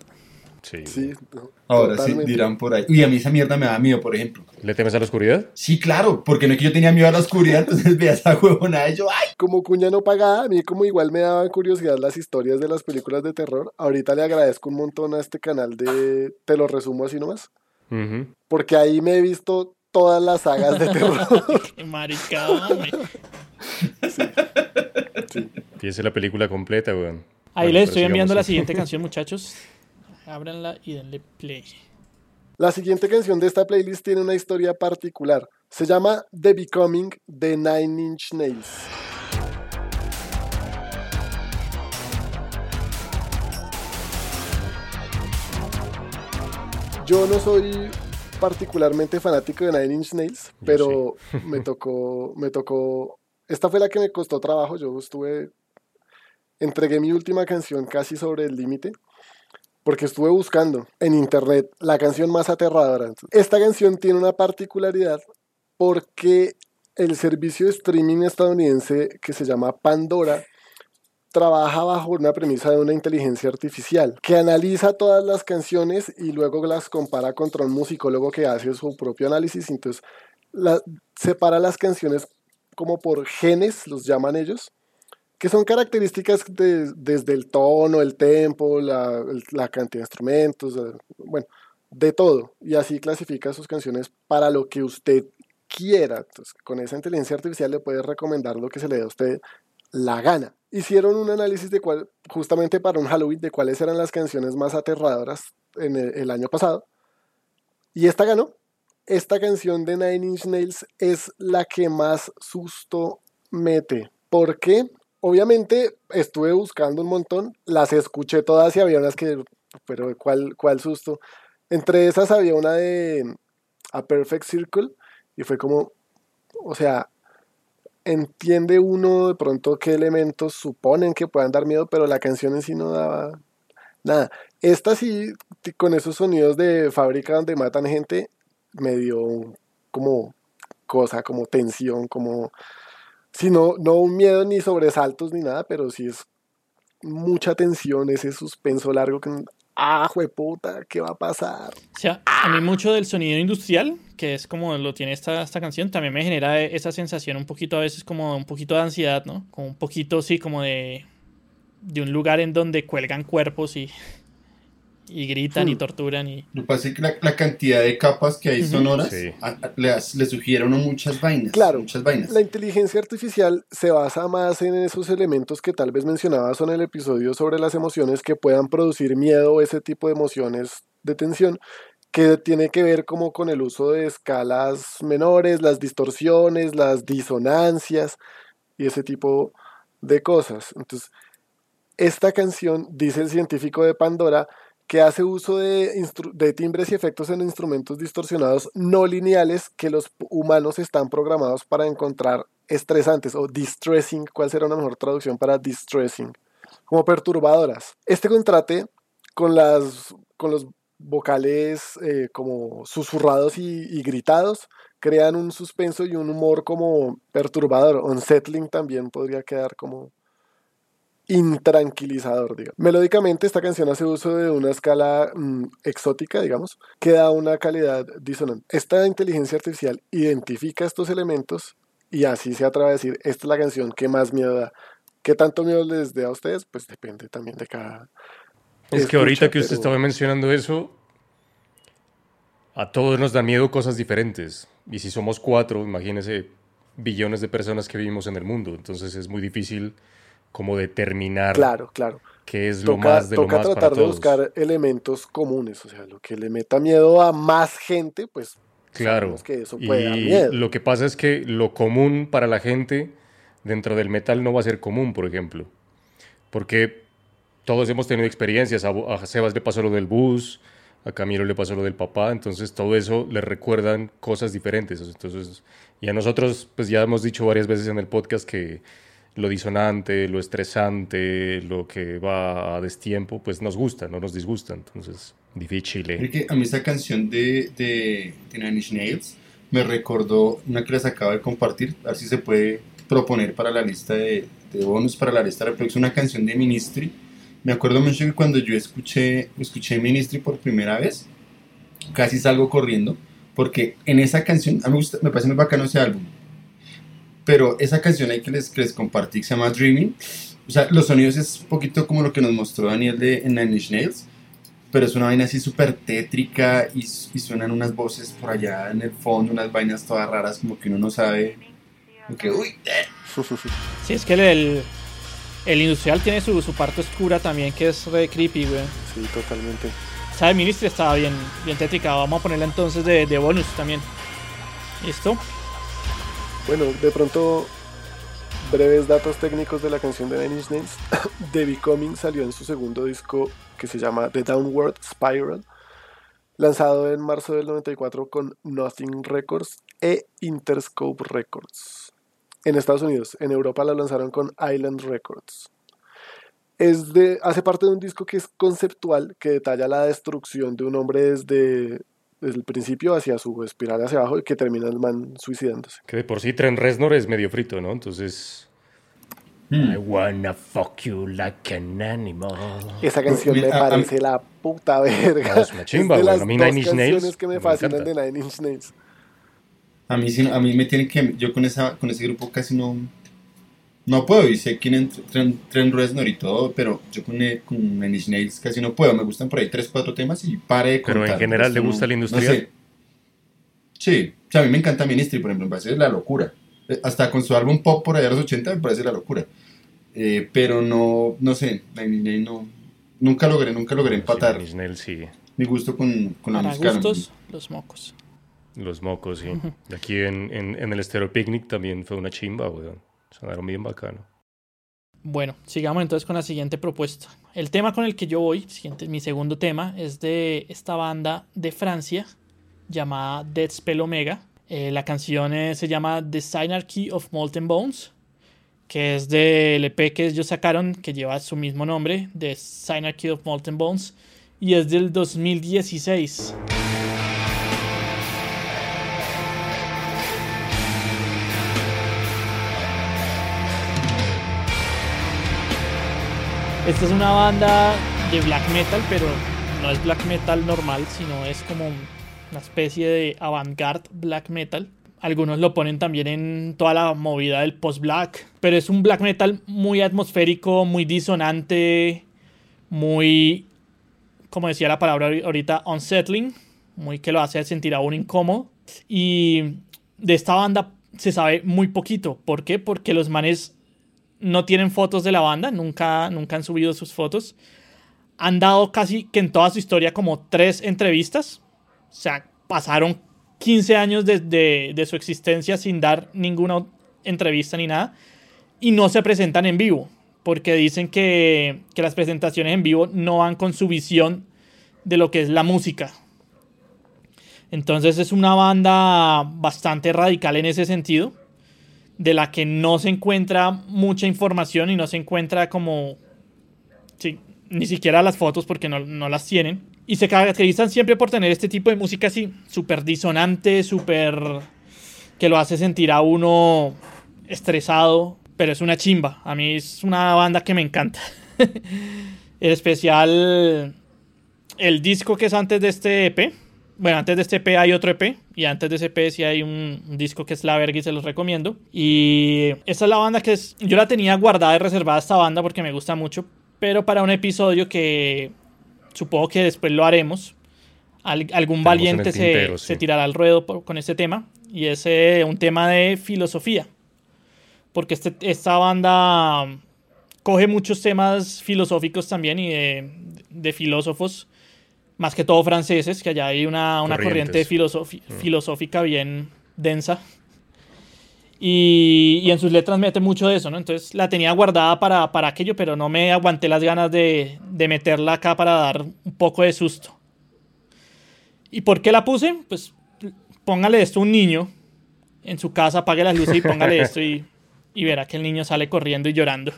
Sí. Sí, no, Ahora totalmente. sí dirán por ahí. Uy, a mí esa mierda me da miedo, por ejemplo. ¿Le temes a la oscuridad? Sí, claro, porque no es que yo tenía miedo a la oscuridad, entonces veía esa huevona y yo, ¡ay! Como cuña no pagada, a mí como igual me daban curiosidad las historias de las películas de terror. Ahorita le agradezco un montón a este canal de Te lo resumo así nomás. Porque ahí me he visto todas las sagas de terror. Güey. Fíjese la película completa, weón. Ahí Bueno, les estoy enviando la siguiente canción, muchachos. Ábranla y denle play. La siguiente canción de esta playlist tiene una historia particular. Se llama The Becoming de Nine Inch Nails. Yo no soy particularmente fanático de Nine Inch Nails, pero me tocó, me tocó. Esta fue la que me costó trabajo. Yo estuve, entregué mi última canción casi sobre el límite porque estuve buscando en internet la canción más aterradora. Esta canción tiene una particularidad porque el servicio de streaming estadounidense que se llama Pandora trabaja bajo una premisa de una inteligencia artificial que analiza todas las canciones y luego las compara contra un musicólogo que hace su propio análisis. Entonces separa las canciones como por genes, los llaman ellos, que son características de- desde el tono, el tempo, la, la cantidad de instrumentos, eh, bueno, de todo. Y así clasifica sus canciones para lo que usted quiera. Entonces, con esa inteligencia artificial le puede recomendar lo que se le dé a usted la gana. Hicieron un análisis de cuál, justamente para un Halloween, de cuáles eran las canciones más aterradoras en el, el año pasado. Y esta ganó. Esta canción de Nine Inch Nails es la que más susto mete. ¿Por qué? Obviamente estuve buscando un montón, las escuché todas y había unas que, pero ¿cuál, cuál susto? Entre esas había una de A Perfect Circle y fue como, o sea, entiende uno de pronto qué elementos suponen que puedan dar miedo, pero la canción en sí no daba nada. Esta sí, con esos sonidos de fábrica donde matan gente, me dio como cosa, como tensión, como... Sí, no, no un miedo ni sobresaltos ni nada, pero sí es mucha tensión, ese suspenso largo que... Ah, jueputa, ¿qué va a pasar? O sea, a mí mucho del sonido industrial, que es como lo tiene esta, esta canción, también me genera esa sensación un poquito a veces como un poquito de ansiedad, ¿no? Como un poquito, sí, como de, de un lugar en donde cuelgan cuerpos y, y gritan y Hmm. torturan y... Lo que pasa es que la, la cantidad de capas que hay sonoras Sí. a- a- le, le muchas vainas. Claro, Muchas vainas. La inteligencia artificial se basa más en esos elementos que tal vez mencionabas en el episodio sobre las emociones que puedan producir miedo o ese tipo de emociones de tensión, que tiene que ver como con el uso de escalas menores, las distorsiones, las disonancias y ese tipo de cosas. Entonces, esta canción, dice el científico de Pandora, que hace uso de, timbres y efectos en instrumentos distorsionados no lineales que los humanos están programados para encontrar estresantes o distressing. ¿Cuál será una mejor traducción para distressing? Como perturbadoras. Este contrate con, las, con los vocales eh, como susurrados y, y gritados crean un suspenso y un humor como perturbador. Unsettling también podría quedar como intranquilizador, digamos. Melódicamente esta canción hace uso de una escala mm, exótica, digamos, que da una calidad disonante. Esta inteligencia artificial identifica estos elementos y así se atreve a decir, esta es la canción que más miedo da. ¿Qué tanto miedo les dé a ustedes? Pues depende también de cada... Es que ahorita escucha, que usted pero- estaba mencionando eso, a todos nos da miedo cosas diferentes. Y si somos cuatro, imagínese billones de personas que vivimos en el mundo. Entonces es muy difícil como determinar Claro, claro. qué es lo más de lo toca más para tratar de todos. buscar elementos comunes, o sea, lo que le meta miedo a más gente, pues Claro. que eso puede dar Y miedo. lo que pasa es que lo común para la gente dentro del metal no va a ser común, por ejemplo. Porque todos hemos tenido experiencias. A, a Sebas le pasó lo del bus, a Camilo le pasó lo del papá. Entonces todo eso le recuerdan cosas diferentes. Entonces, y a nosotros, pues ya hemos dicho varias veces en el podcast que lo disonante, lo estresante, lo que va a destiempo, pues nos gusta, no nos disgusta. Entonces, difícil. ¿eh? A mí esta canción de, de, de Nine Inch Nails me recordó una que les acabo de compartir, a ver si se puede proponer para la lista de, de bonus, para la lista de reproducción, una canción de Ministry. Me acuerdo mucho que cuando yo escuché, escuché Ministry por primera vez, casi salgo corriendo, porque en esa canción, a mí me, gusta, me parece muy bacano ese álbum, pero esa canción ahí que les, que les compartí, que se llama Dreaming, o sea, los sonidos es un poquito como lo que nos mostró Daniel de en Nine Inch Nails, pero es una vaina así súper tétrica y, y suenan unas voces por allá en el fondo, unas vainas todas raras como que uno no sabe, como que, uy, eh. Sí, es que el, el, el industrial tiene su, su parte oscura también, que es re creepy, güey. Sí, totalmente. Sabe, Ministry estaba bien, bien tétrica. Vamos a ponerla entonces de, de bonus también. ¿Listo? Bueno, de pronto, breves datos técnicos de la canción de Nine Inch Nails. The Becoming salió en su segundo disco que se llama The Downward Spiral, lanzado en marzo del 94 con Nothing Records e Interscope Records. En Estados Unidos, en Europa la lanzaron con Island Records. Es de, hace parte de un disco que es conceptual, que detalla la destrucción de un hombre desde, desde el principio hacia su espiral hacia abajo y que termina el man suicidándose. Que de por sí Trent Reznor es medio frito, ¿no? Entonces... Hmm. I wanna fuck you like an animal. Esa canción me parece la puta verga. No, es una chimba, de güey. las A mí dos Nine Inch Nails canciones que me me fascinan encanta. de Nine Inch Nails. A mí, a mí me tienen que, yo con, esa, con ese grupo casi no, no puedo, y sé quién es Trent, Trent Reznor y todo, pero yo con, eh, con Nine Nails casi no puedo, me gustan por ahí tres, cuatro temas y pare de Pero en contar, general, ¿le no- gusta la no industrial? sé. Sí, o sea, a mí me encanta Ministry, por ejemplo, me parece la locura. Eh, Hasta con su álbum pop por allá de los 80 me parece la locura. Eh, pero no, no sé, Nine no, nunca logré, nunca logré empatar Sí, Nails, sí. mi gusto con, con la Para música. gustos, los mocos. Los mocos, sí. Y Aquí en, en, en el Stereo Picnic también fue una chimba, weón. Sonaron bien bacano. Bueno, sigamos entonces con la siguiente propuesta. El tema con el que yo voy, siguiente, mi segundo tema, es de esta banda de Francia llamada Dead Spell Omega. Eh, la canción eh, se llama The Synarchy of Molten Bones, que es del EP que ellos sacaron, que lleva su mismo nombre, The Synarchy of Molten Bones, y es del 2016. Esta es una banda de black metal, pero no es black metal normal, sino es como una especie de avant-garde black metal. Algunos lo ponen también en toda la movida del post-black, pero es un black metal muy atmosférico, muy disonante, muy, como decía la palabra ahorita, unsettling, muy que lo hace sentir a uno incómodo. Y de esta banda se sabe muy poquito. ¿Por qué? Porque los manes no tienen fotos de la banda, nunca, nunca han subido sus fotos. Han dado casi que en toda su historia como tres entrevistas. O sea, pasaron 15 años de, de- de su existencia sin dar ninguna entrevista ni nada. Y no se presentan en vivo. Porque dicen que, que las presentaciones en vivo no van con su visión de lo que es la música. Entonces es una banda bastante radical en ese sentido de la que no se encuentra mucha información y no se encuentra como sí, ni siquiera las fotos porque no, no las tienen. Y se caracterizan siempre por tener este tipo de música así, súper disonante, súper... que lo hace sentir a uno estresado, pero es una chimba. A mí es una banda que me encanta. en especial el disco que es antes de este EP, bueno, antes de este EP hay otro EP y antes de ese EP sí hay un, disco que es La Verga y se los recomiendo. Y esta es la banda que es, yo la tenía guardada y reservada esta banda porque me gusta mucho, pero para un episodio que supongo que después lo haremos, al- algún en valiente se, tirará al ruedo por- con este tema y es eh, un tema de filosofía. Porque este, esta banda coge muchos temas filosóficos también y de, de filósofos, más que todo franceses, que allá hay una, una corriente filosofi- filosófica bien densa. Y, y en sus letras mete mucho de eso, ¿no? Entonces la tenía guardada para, para aquello, pero no me aguanté las ganas de, de meterla acá para dar un poco de susto. ¿Y por qué la puse? Pues póngale esto a un niño en su casa, apague las luces y póngale esto y, y verá que el niño sale corriendo y llorando.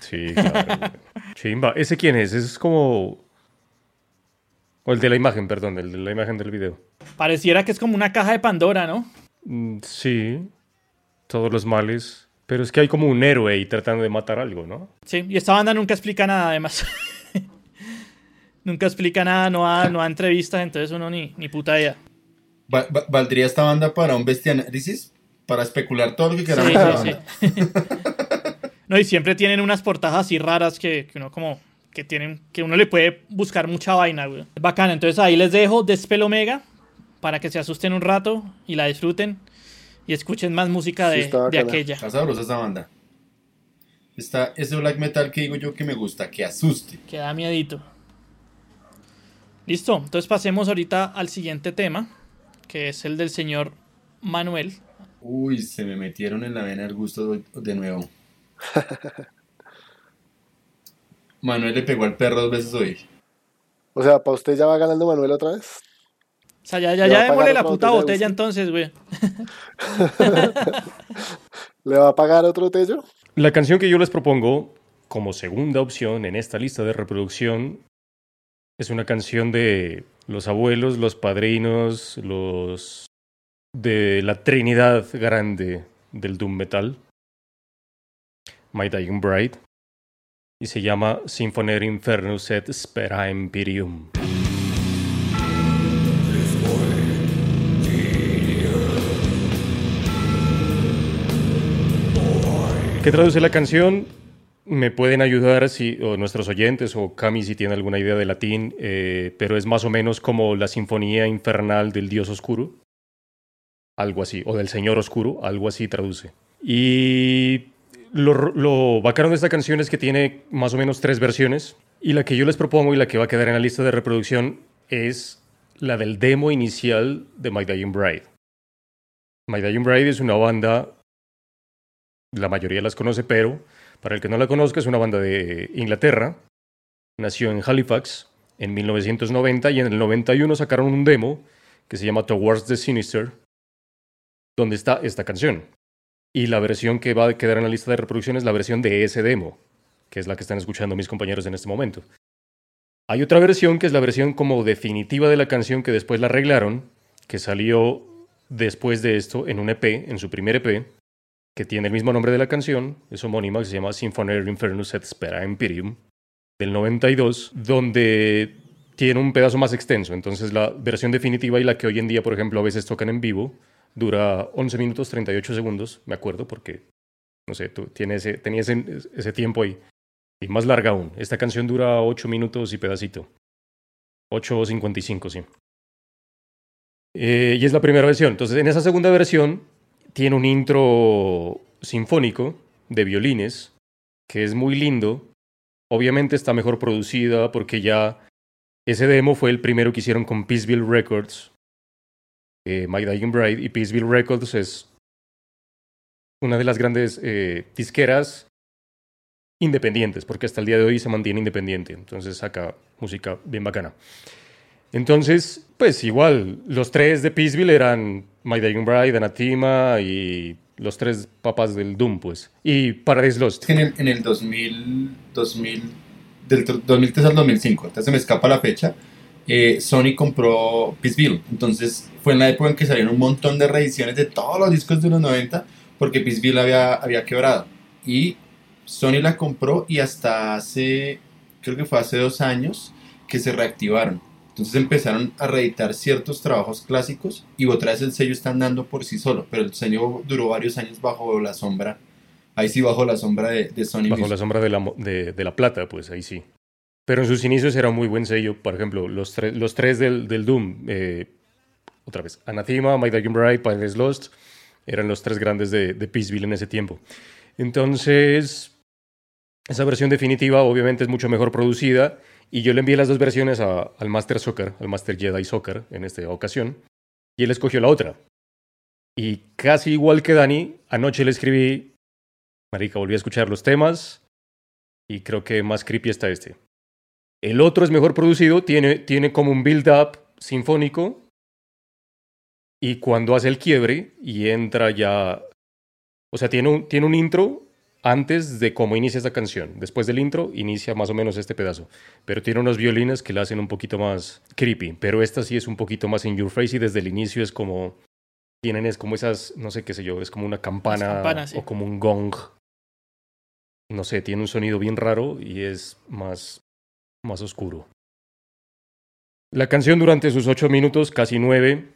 Sí, claro. Chimba. ¿Ese quién es? Ese es como... O el de la imagen, perdón, el de la imagen del video. Pareciera que es como una caja de Pandora, ¿no? Mm, Sí, todos los males. Pero es que hay como un héroe ahí tratando de matar algo, ¿no? Sí, y esta banda nunca explica nada, además. nunca explica nada, no da, no da entrevistas, entonces uno ni, ni puta idea. Va- va- ¿Valdría esta banda para un bestianálisis? Para especular todo lo que Sí, queramos de la sí, banda. sí. no, y siempre tienen unas portadas así raras que, que uno como que tienen que uno le puede buscar mucha vaina, güey. Es bacana, entonces ahí les dejo Despel Omega para que se asusten un rato y la disfruten y escuchen más música de, de aquella. Está sabrosa esa banda. Está ese black metal que digo yo que me gusta, que asuste. Que da miedito. Listo, entonces pasemos ahorita al siguiente tema, que es el del señor Manuel. Uy, se me metieron en la vena el gusto de, de nuevo. Manuel le pegó al perro dos veces hoy. O sea, ¿para usted ya va ganando Manuel otra vez? O sea, ya, ya, ya démosle la puta botella botella entonces, güey. ¿Le va a pagar otro tello? La canción que yo les propongo como segunda opción en esta lista de reproducción es una canción de los abuelos, los padrinos, los de la Trinidad grande del Doom Metal, My Dying Bride, y se llama Sinfoner Infernus et Spera Imperium. ¿Qué traduce la canción? Me pueden ayudar si, o nuestros oyentes o Cami si tiene alguna idea de latín, eh, pero es más o menos como la sinfonía infernal del dios oscuro, algo así, o del señor oscuro, algo así traduce. Y lo, bacano de esta canción es que tiene más o menos tres versiones, y la que yo les propongo y la que va a quedar en la lista de reproducción es la del demo inicial de My Dying Bride. My Dying Bride es una banda la mayoría las conoce, pero para el que no la conozca es una banda de Inglaterra. Nació en Halifax en 1990 y en el 91 sacaron un demo que se llama Towards the Sinister, donde está esta canción. Y la versión que va a quedar en la lista de reproducción es la versión de ese demo, que es la que están escuchando mis compañeros en este momento. Hay otra versión que es la versión como definitiva de la canción que después la arreglaron, que salió después de esto en un EP, en su primer EP, que tiene el mismo nombre de la canción, es homónima, que se llama Sinfoner Infernus et Spera Imperium, del 92, donde tiene un pedazo más extenso. Entonces la versión definitiva y la que hoy en día, por ejemplo, a veces tocan en vivo, dura 11 minutos 38 segundos, me acuerdo, porque, no sé, tú tienes ese, tenía ese, ese tiempo ahí. Y más larga aún. Esta canción dura 8 minutos y pedacito. 8.55, sí. Eh, y es la primera versión. Entonces, en esa segunda versión tiene un intro sinfónico de violines que es muy lindo. Obviamente está mejor producida porque ya ese demo fue el primero que hicieron con Peaceville Records, eh, My Dying Bride, y Peaceville Records es una de las grandes eh, disqueras independientes, porque hasta el día de hoy se mantiene independiente, entonces saca música bien bacana. Entonces, pues igual, los tres de Peaceville eran My Dying Bride, Anathema y los tres papás del Doom, pues. Y Paradise Lost. En el, en el 2000, 2000, del tr- 2003 al 2005, entonces se me escapa la fecha, eh, Sony compró Peaceville. Entonces fue en la época en que salieron un montón de reediciones de todos los discos de los 90 porque Peaceville había, había quebrado. Y Sony la compró y hasta hace, creo que fue hace dos años, que se reactivaron. Entonces empezaron a reeditar ciertos trabajos clásicos y otra vez el sello está andando por sí solo, pero el sello duró varios años bajo la sombra, ahí sí bajo la sombra de, de Sony Bajo la sombra de la, de la plata, pues ahí sí. Pero en sus inicios era un muy buen sello. Por ejemplo, los, tre- los tres del, del Doom, eh, otra vez, Anathema, My Dying Bride, Paradise Lost, eran los tres grandes de, de Peaceville en ese tiempo. Entonces, esa versión definitiva obviamente es mucho mejor producida y yo le envié las dos versiones a- al Master Soccer, al Master Jedi Soccer en esta ocasión, y él escogió la otra. Y casi igual que Dani, anoche le escribí, Marica, volví a escuchar los temas y creo que más creepy está este. El otro es mejor producido, tiene, tiene como un build-up sinfónico y cuando hace el quiebre y entra ya... O sea, tiene un, tiene un intro antes de cómo inicia esta canción. Después del intro inicia más o menos este pedazo. Pero tiene unos violines que la hacen un poquito más creepy. Pero esta sí es un poquito más in your face y desde el inicio es como... Tienen es como esas, no sé qué sé yo, es como una campana campanas, sí. o como un gong. No sé, tiene un sonido bien raro y es más, más oscuro. La canción durante sus ocho minutos, casi nueve,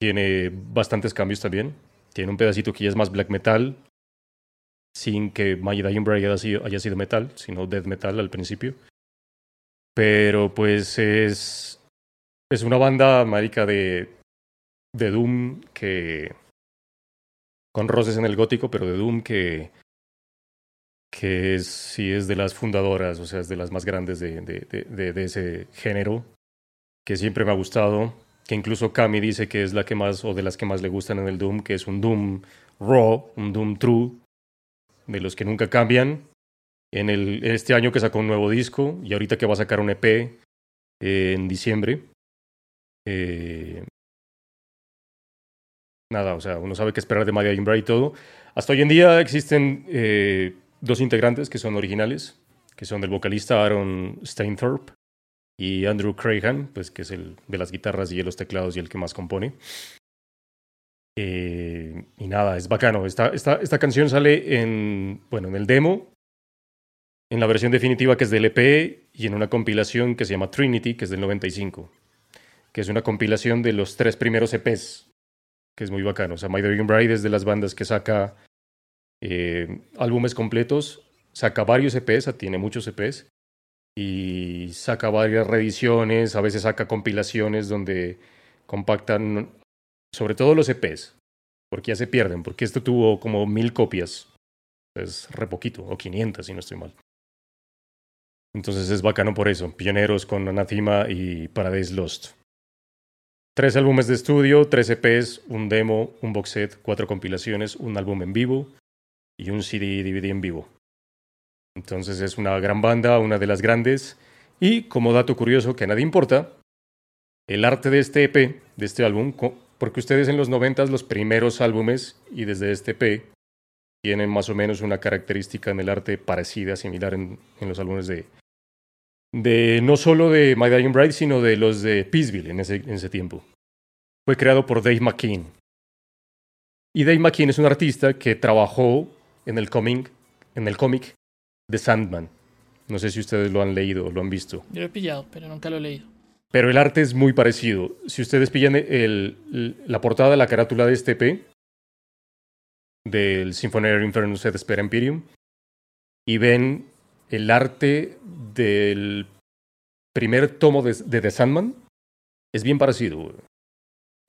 tiene bastantes cambios también. Tiene un pedacito que ya es más black metal, sin que My Dying Bride haya sido, metal, sino death metal al principio. Pero pues es, es una banda, marica, de, de Doom que... con roces en el gótico, pero de Doom que que es, sí es de las fundadoras, o sea, es de las más grandes de, de, de, ese género, que siempre me ha gustado, que incluso Cami dice que es la que más, o de las que más le gustan en el Doom, que es un Doom raw, un Doom true, de los que nunca cambian. En el, este año que sacó un nuevo disco, y ahorita que va a sacar un EP eh, en diciembre. Eh, nada, o sea, uno sabe qué esperar de Dying Bride y todo. Hasta hoy en día existen eh, dos integrantes que son originales, que son del vocalista Aaron Steinthorpe y Andrew Crahan, pues que es el de las guitarras y de los teclados y el que más compone. Eh, y nada, es bacano. Esta, esta, esta canción sale en, bueno, en el demo, en la versión definitiva que es del EP y en una compilación que se llama Trinity, que es del 95, que es una compilación de los tres primeros EPs, que es muy bacano. O sea, My Dying Bride es de las bandas que saca eh, álbumes completos, saca varios EPs, tiene muchos EPs, y saca varias reediciones, a veces saca compilaciones donde compactan sobre todo los EPs, porque ya se pierden, porque esto tuvo como mil copias, es re poquito, o 500 si no estoy mal. Entonces es bacano por eso, pioneros con Anathema y Paradise Lost. Tres álbumes de estudio, tres EPs, un demo, un box set, cuatro compilaciones, un álbum en vivo y un CD DVD en vivo. Entonces es una gran banda, una de las grandes. Y como dato curioso que a nadie importa, el arte de este EP, de este álbum, porque ustedes en los 90 los primeros álbumes y desde este EP tienen más o menos una característica en el arte parecida, similar en, en los álbumes de, de no solo de My Dying Bride, sino de los de Peaceville en ese, en ese tiempo. Fue creado por Dave McKean. Y Dave McKean es un artista que trabajó en el cómic, en el cómic de Sandman. No sé si ustedes lo han leído o lo han visto. Yo lo he pillado, pero nunca lo he leído. Pero el arte es muy parecido. Si ustedes pillan el- el- la portada de la carátula de este EP, del Symphony Inferno Set Spera Imperium, y ven el arte del primer tomo de, de The Sandman, es bien parecido.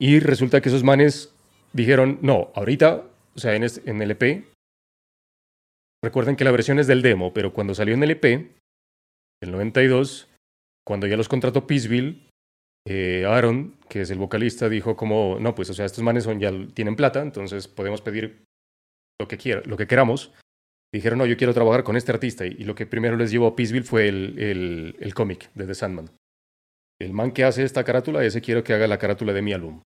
Y resulta que esos manes dijeron, no, ahorita, o sea, en, este- en el EP, recuerden que la versión es del demo, pero cuando salió en el EP, el 92, cuando ya los contrató Peaceville, eh, Aaron, que es el vocalista, dijo como, no, pues, o sea, estos manes ya tienen plata, entonces podemos pedir lo que, quiera, lo que queramos. Dijeron, no, yo quiero trabajar con este artista. Y, lo que primero les llevó a Peaceville fue el, el, cómic de The Sandman. El man que hace esta carátula, ese quiero que haga la carátula de mi álbum.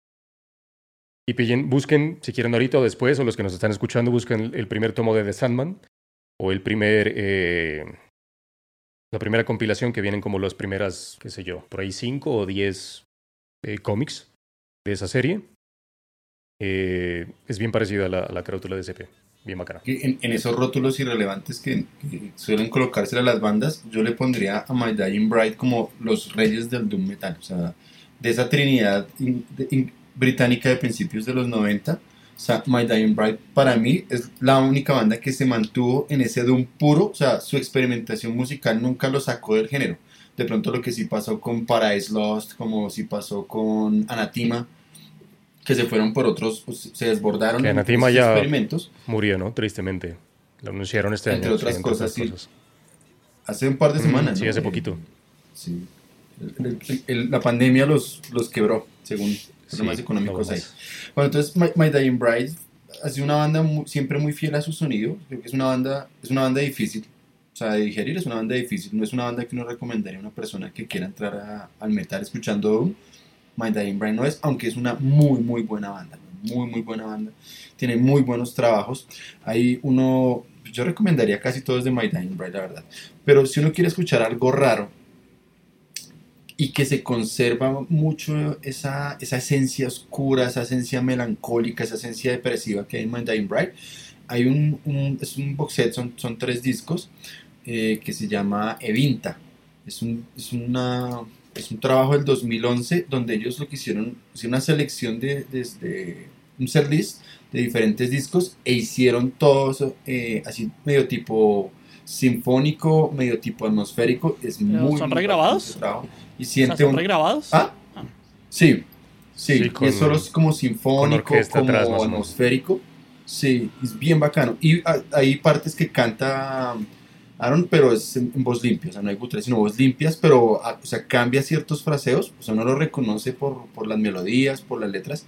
Y pillen, busquen, si quieren ahorita o después, o los que nos están escuchando, busquen el primer tomo de The Sandman, o el primer, eh, la primera compilación que vienen como las primeras, qué sé yo, por ahí cinco o diez eh, cómics de esa serie. Eh, es bien parecida a la, a la carátula de CP. bien bacana. en, esos rótulos irrelevantes que, suelen colocarse a las bandas, yo le pondría a My Dying Bride como los reyes del doom metal, o sea, de esa trinidad británica de principios de los 90. O sea, My Dying Bride para mí es la única banda que se mantuvo en ese doom puro, o sea, su experimentación musical nunca lo sacó del género. De pronto lo que sí pasó con Paradise Lost, como sí pasó con Anatima, que se fueron por otros, pues, se desbordaron Que esos ya- experimentos. Murió, ¿no? Tristemente. Lo anunciaron este Entre año. otras sí, cosas, sí. cosas. Hace un par de Mm, semanas. sí, ¿no? hace poquito. Sí. El- el- el- la pandemia los, los quebró, según Sí, económicos no ahí. más. Bueno, entonces My, My Dying Bride ha sido una banda mu- siempre muy fiel a su sonido. Creo que es una banda, es una banda difícil. O sea, de digerir es una banda difícil. No es una banda que uno recomendaría a una persona que quiera entrar a- al metal escuchando Doom. My Dying Bride no es, aunque es una muy, muy buena banda. Muy, muy buena banda. Tiene muy buenos trabajos. Hay uno, yo recomendaría casi todos de My Dying Bride, la verdad. Pero si uno quiere escuchar algo raro y que se conserva mucho esa, esa esencia oscura, esa esencia melancólica, esa esencia depresiva que hay en Dying Bride, hay un, un- es un box set, son, son tres discos eh, que se llama Evinta. Es un, es, una, es un trabajo del 2011 donde ellos lo que hicieron, hicieron una selección de, desde un set list de diferentes discos e hicieron todo eso eh, así medio tipo sinfónico, medio tipo atmosférico. Es muy ¿son muy regrabados? Y O sea, siente ¿Son un... regrabados? ¿Ah? Sí, sí, Sí, y con- es solo es como sinfónico, como atrás, atmosférico. Sí, es bien bacano. Y ah, hay partes que canta Aaron, pero es en, en voz limpia, o sea, no hay guturales, sino voz limpias, pero ah, o sea, cambia ciertos fraseos, o sea, uno lo reconoce por, por las melodías, por las letras,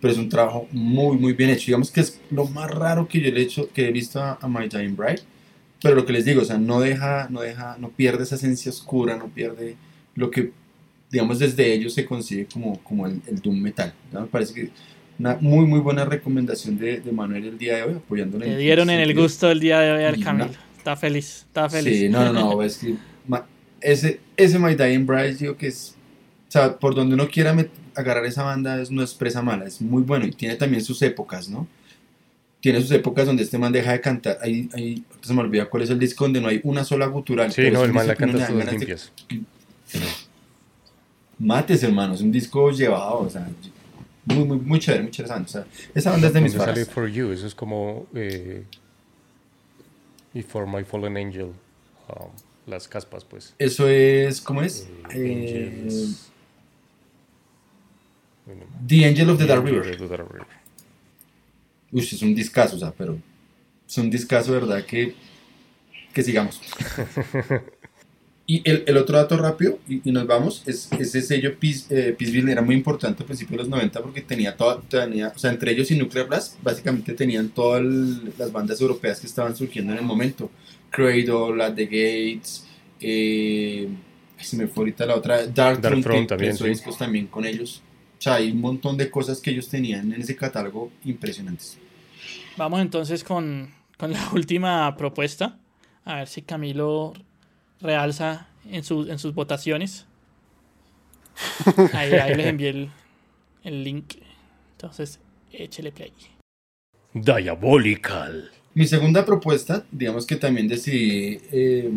pero es un trabajo muy, muy bien hecho. Digamos que es lo más raro que yo he hecho, que he visto a, a My Dying Bride, pero lo que les digo, o sea, no deja, no deja, no pierde esa esencia oscura, no pierde lo que, digamos, desde ellos se consigue como, como el, el Doom Metal. ¿no? Me parece que una muy, muy buena recomendación de, de Manuel el día de hoy, apoyándole. Le dieron en el gusto el día de hoy al Camilo. una- Está feliz, está feliz. Sí, no, no, no, es que ma- ese, ese My Dying Bride, digo que es, o sea, por donde uno quiera met- agarrar esa banda, es, no es presa mala, es muy bueno y tiene también sus épocas, ¿no? Tiene sus épocas donde este man deja de cantar, ahí, ahí se me olvida cuál es el disco donde no hay una sola gutural. Sí, no, el man la canta todas ganas de- limpias. Mates, hermano, es un disco llevado, o sea, muy, muy, muy chévere, muy chévere. O sea, esa banda es de mis favoritas. For You, eso es como. Eh, y For My Fallen Angel. um, las caspas, pues. Eso es, ¿cómo es? Eh, Eh, The Angel of the Dark River. of the Dark River. Uy, es un discazo, o sea, pero es un discazo, ¿verdad? Que, que sigamos. y el, el otro dato rápido, y, y nos vamos, es ese sello Peace, eh, Peaceville era muy importante a principios de los 90 porque tenía toda, tenía, o sea, entre ellos y Nuclear Blast, básicamente tenían todas las bandas europeas que estaban surgiendo en el momento. Cradle, At the Gates, eh, se me fue ahorita la otra, Dark, Dark Throne, también, sí. discos también con ellos. O sea, hay un montón de cosas que ellos tenían en ese catálogo impresionantes. Vamos entonces con, con la última propuesta. A ver si Camilo realza en, su- en sus votaciones. Ahí, ahí les envié el, el link. Entonces, échele play. Diabolical. Mi segunda propuesta, digamos que también decidí eh,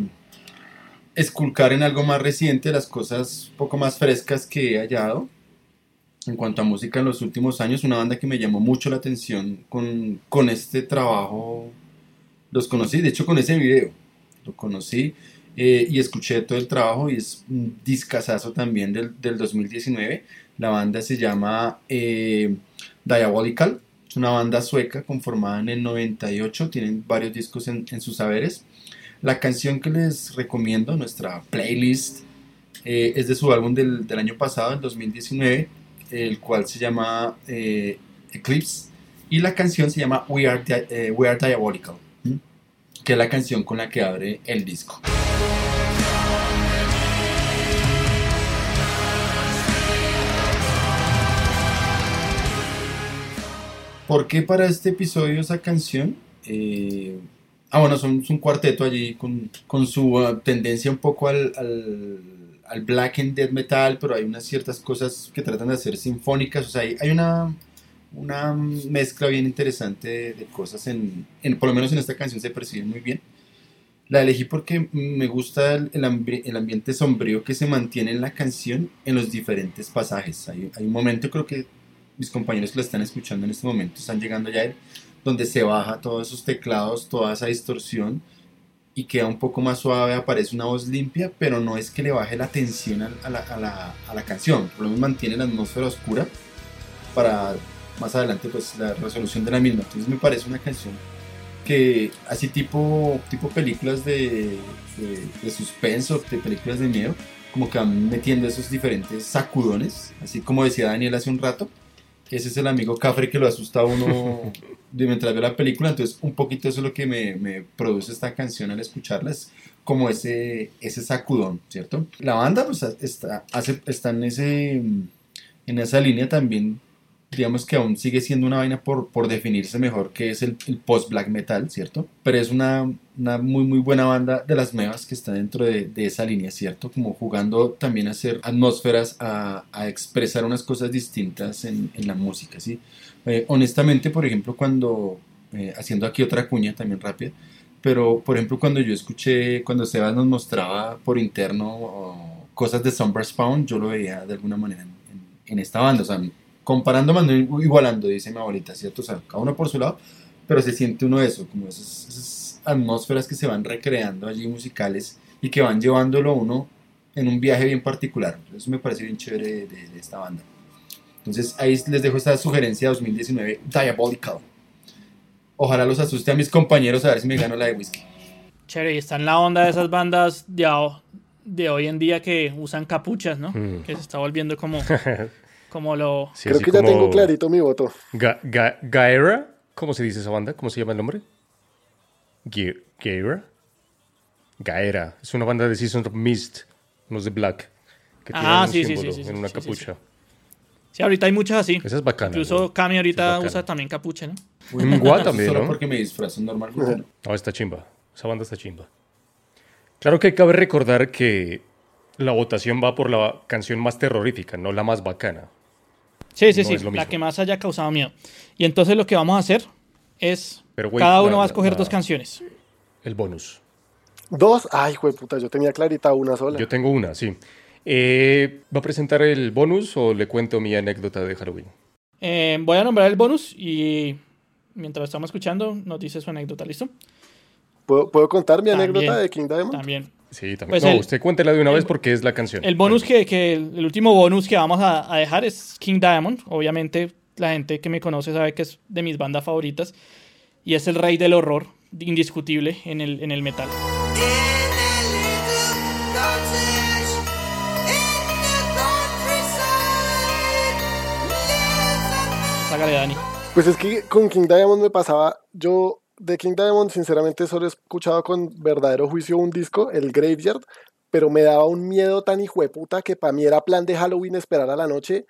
esculcar en algo más reciente las cosas un poco más frescas que he hallado en cuanto a música en los últimos años. Una banda que me llamó mucho la atención con, con este trabajo. Los conocí, de hecho con ese video. Lo conocí eh, y escuché todo el trabajo y es un discazazo también del, del 2019. La banda se llama eh, Diabolical. Es una banda sueca conformada en el 98. Tienen varios discos en, en sus saberes. La canción que les recomiendo, nuestra playlist, eh, es de su álbum del, del año pasado, el 2019, el cual se llama eh, Eclipse. Y la canción se llama We Are, Di- eh, We Are Diabolical, que es la canción con la que abre el disco. ¿Por qué para este episodio esa canción? Eh, ah, bueno, son, es un cuarteto allí con, con su ah, tendencia un poco al, al, al black and death metal, pero hay unas ciertas cosas que tratan de hacer sinfónicas. O sea, hay, hay una, una mezcla bien interesante de, de cosas en, en, por lo menos en esta canción se percibe muy bien. La elegí porque me gusta el, el, ambi- el ambiente sombrío que se mantiene en la canción en los diferentes pasajes. Hay, hay un momento, creo que mis compañeros que la están escuchando en este momento están llegando ya, a él, donde se baja todos esos teclados, toda esa distorsión y queda un poco más suave, aparece una voz limpia, pero no es que le baje la tensión a la, a la- a la canción, por lo menos mantiene la atmósfera oscura para más adelante pues la resolución de la misma. Entonces me parece una canción que así tipo, tipo películas de, de, de suspenso, de películas de miedo, como que van metiendo esos diferentes sacudones, así como decía Daniel hace un rato. Ese es el amigo Cafre que lo asusta a uno mientras ve la película, entonces un poquito eso es lo que me, produce esta canción al escucharla, es como ese, ese sacudón, ¿cierto? La banda pues está, está en, ese, en esa línea también digamos que aún sigue siendo una vaina por, por definirse mejor que es el, el post-black metal, ¿cierto? Pero es una, una, muy muy buena banda de las nuevas que está dentro de, de, esa línea, ¿cierto? Como jugando también a hacer atmósferas, a, a expresar unas cosas distintas en, en la música, ¿sí? Eh, honestamente, por ejemplo, cuando, eh, haciendo aquí otra cuña también rápida, pero por ejemplo cuando yo escuché, cuando Sebas nos mostraba por interno oh, cosas de Somber Spawn, yo lo veía de alguna manera en, en esta banda, o sea, comparando, más no igualando, dice mi abuelita, ¿cierto? O sea, cada uno por su lado, pero se siente uno de eso, como esas, esas, atmósferas que se van recreando allí musicales y que van llevándolo uno en un viaje bien particular. Eso me parece bien chévere de, de, de esta banda. Entonces ahí les dejo esta sugerencia 2019, Diabolical. Ojalá los asuste a mis compañeros a ver si me gano la de whisky. Chévere, y está en la onda de esas bandas de, de hoy en día que usan capuchas, ¿no? Mm. Que se está volviendo como como lo... Sí, Creo que ya tengo clarito mi voto. Ga Ga Gaera, ¿cómo se dice esa banda? ¿Cómo se llama el nombre? Ge Gaera. Gaera. Es una banda de Season of Mist, unos de Black. Que ah, un sí, símbolo sí, sí, en una sí, capucha. Sí, sí, ahorita hay muchas así. Esa es bacana. Incluso ¿no? Cami ahorita es usa también capucha, ¿no? Mgwa también, Solo ¿no? porque me disfrazo normal. No, está chimba. Esa banda está chimba. Claro que cabe recordar que la votación va por la canción más terrorífica, no la más bacana. Sí, sí, No sí, es lo la mismo. que más haya causado miedo. Y entonces lo que vamos a hacer es, Pero, güey, cada uno la- va a escoger la- dos canciones. El bonus. Dos, ay, puta, yo tenía clarita una sola. Yo tengo una, sí. Eh, ¿Va a presentar el bonus o le cuento mi anécdota de Halloween? Eh, voy a nombrar el bonus y mientras estamos escuchando nos dice su anécdota, ¿listo? ¿Puedo, puedo contar mi También. anécdota de King Diamond? También. Sí, también. Pues no, el- usted cuéntela de una el- vez porque es la canción. El bonus que, que el último bonus que vamos a, a dejar es King Diamond. Obviamente la gente que me conoce sabe que es de mis bandas favoritas y es el rey del horror indiscutible en el, en el metal. Sácale, Dani. Pues es que con King Diamond me pasaba, yo de King Diamond sinceramente solo he escuchado con verdadero juicio un disco, el Graveyard, pero me daba un miedo tan hijueputa que para mí era plan de Halloween esperar a la noche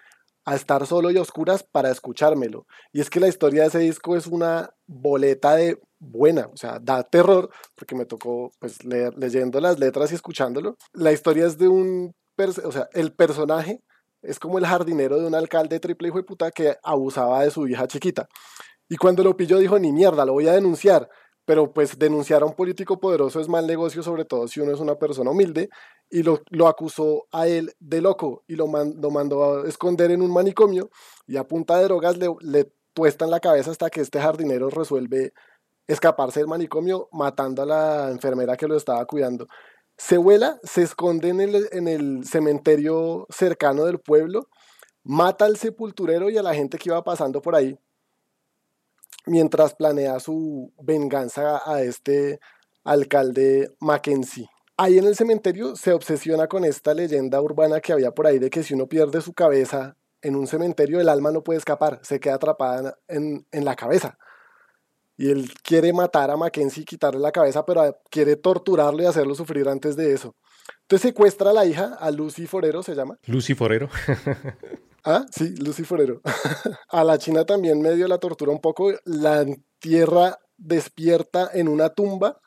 a estar solo y a oscuras para escuchármelo. Y es que la historia de ese disco es una boleta de buena, o sea, da terror, porque me tocó pues leyendo las letras y escuchándolo. La historia es de un, o sea, el personaje es como el jardinero de un alcalde triple hijo de puta que abusaba de su hija chiquita. Y cuando lo pilló dijo, ni mierda, lo voy a denunciar. Pero pues denunciar a un político poderoso es mal negocio, sobre todo si uno es una persona humilde. Y lo, lo acusó a él de loco y lo, man- lo mandó a esconder en un manicomio. Y a punta de drogas le, le tuestan la cabeza hasta que este jardinero resuelve escaparse del manicomio matando a la enfermera que lo estaba cuidando. Se vuela, se esconde en el, en el cementerio cercano del pueblo, mata al sepulturero y a la gente que iba pasando por ahí, mientras planea su venganza a este alcalde Mackenzie. Ahí en el cementerio se obsesiona con esta leyenda urbana que había por ahí de que si uno pierde su cabeza en un cementerio, el alma no puede escapar, se queda atrapada en, en la cabeza. Y él quiere matar a Mackenzie y quitarle la cabeza, pero quiere torturarlo y hacerlo sufrir antes de eso. Entonces secuestra a la hija, a Lucy Forero se llama. Lucy Forero. Ah, sí, Lucy Forero. a la china también medio la tortura un poco, la entierra despierta en una tumba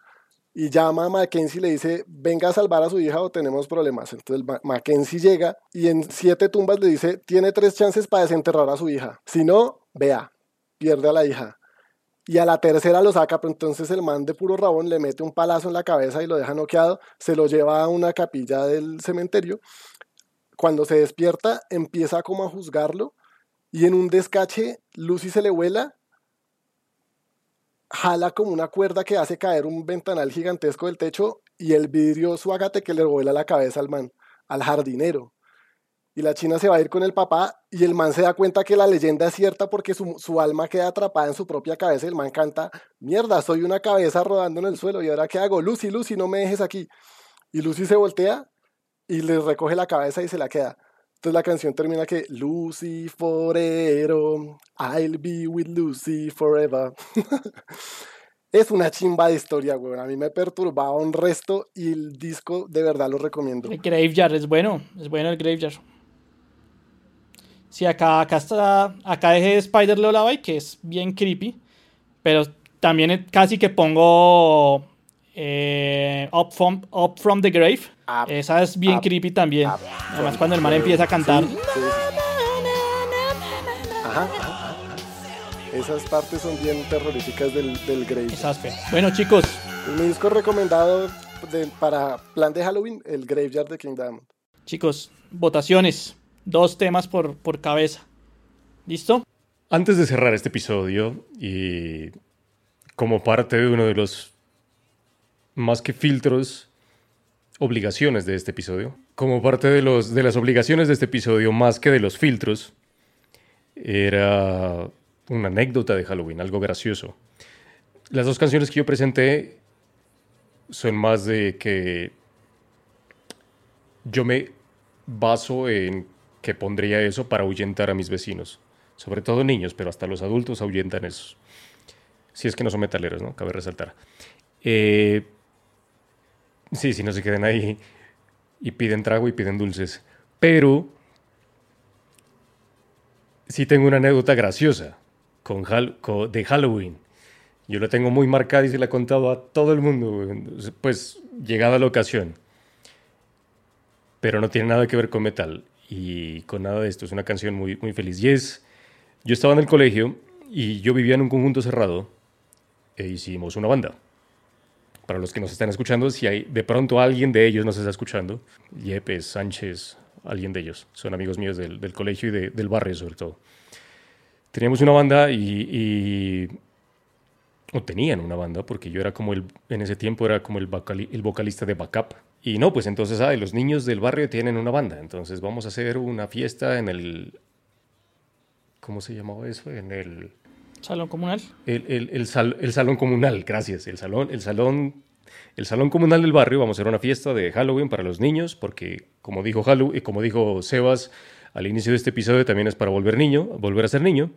y llama a Mackenzie y le dice, venga a salvar a su hija o tenemos problemas. Entonces Ma- Mackenzie llega y en siete tumbas le dice, tiene tres chances para desenterrar a su hija. Si no, vea, pierde a la hija. Y a la tercera lo saca, pero entonces el man de puro rabón le mete un palazo en la cabeza y lo deja noqueado, se lo lleva a una capilla del cementerio. Cuando se despierta, empieza como a juzgarlo y en un descache, Lucy se le vuela, jala como una cuerda que hace caer un ventanal gigantesco del techo y el vidrio suágate que le vuela la cabeza al man, al jardinero. Y la china se va a ir con el papá y el man se da cuenta que la leyenda es cierta porque su, su alma queda atrapada en su propia cabeza y el man canta, mierda, soy una cabeza rodando en el suelo y ahora qué hago, Lucy, Lucy, no me dejes aquí. Y Lucy se voltea y le recoge la cabeza y se la queda. Entonces la canción termina que Lucy Forero, I'll be with Lucy forever. es una chimba de historia, güey. A mí me perturbaba un resto y el disco de verdad lo recomiendo. El Graveyard es bueno, es bueno el Graveyard. Sí, acá, acá está, acá dejé Spider Lullaby, que es bien creepy, pero también casi que pongo eh, Up, from, Up from the Grave. Up, Esa es bien up, creepy también. up Además cuando el man empieza a cantar. Sí, sí, sí. Ajá, ajá, ajá. Esas partes son bien terroríficas del, del Grave. Bueno chicos, Mi disco recomendado de- para plan de Halloween, el Graveyard de King Diamond. chicos, votaciones. Dos temas por, por cabeza. ¿Listo? Antes de cerrar este episodio y como parte de uno de los más que filtros, obligaciones de este episodio, como parte de, los, de las obligaciones de este episodio más que de los filtros, era una anécdota de Halloween, algo gracioso. Las dos canciones que yo presenté son más de que yo me baso en que pondría eso para ahuyentar a mis vecinos. Sobre todo niños, pero hasta los adultos ahuyentan eso. Si es que no son metaleros, ¿no? Cabe resaltar. Eh, sí, si no se queden ahí y piden trago y piden dulces. Pero sí tengo una anécdota graciosa con de Halloween. Yo la tengo muy marcada y se la he contado a todo el mundo, pues llegada la ocasión. Pero no tiene nada que ver con metal y con nada de esto. Es una canción muy, muy feliz. Y es, yo estaba en el colegio y yo vivía en un conjunto cerrado e hicimos una banda. Para los que nos están escuchando, si hay de pronto alguien de ellos nos está escuchando, Yepes, Sánchez, alguien de ellos, son amigos míos del, del colegio y de- del barrio sobre todo. Teníamos una banda y, y- o tenían una banda, porque yo era como el, en ese tiempo era como el, vocali- el vocalista de backup. Y no, pues entonces, ah, los niños del barrio tienen una banda, entonces vamos a hacer una fiesta en el, ¿cómo se llamaba eso? En el, Salón comunal. el, el- el sal- el salón comunal, gracias, el salón, el salón, el salón comunal del barrio. Vamos a hacer una fiesta de Halloween para los niños, porque como dijo Hallow- eh, como dijo Sebas al inicio de este episodio, también es para volver niño, volver a ser niño.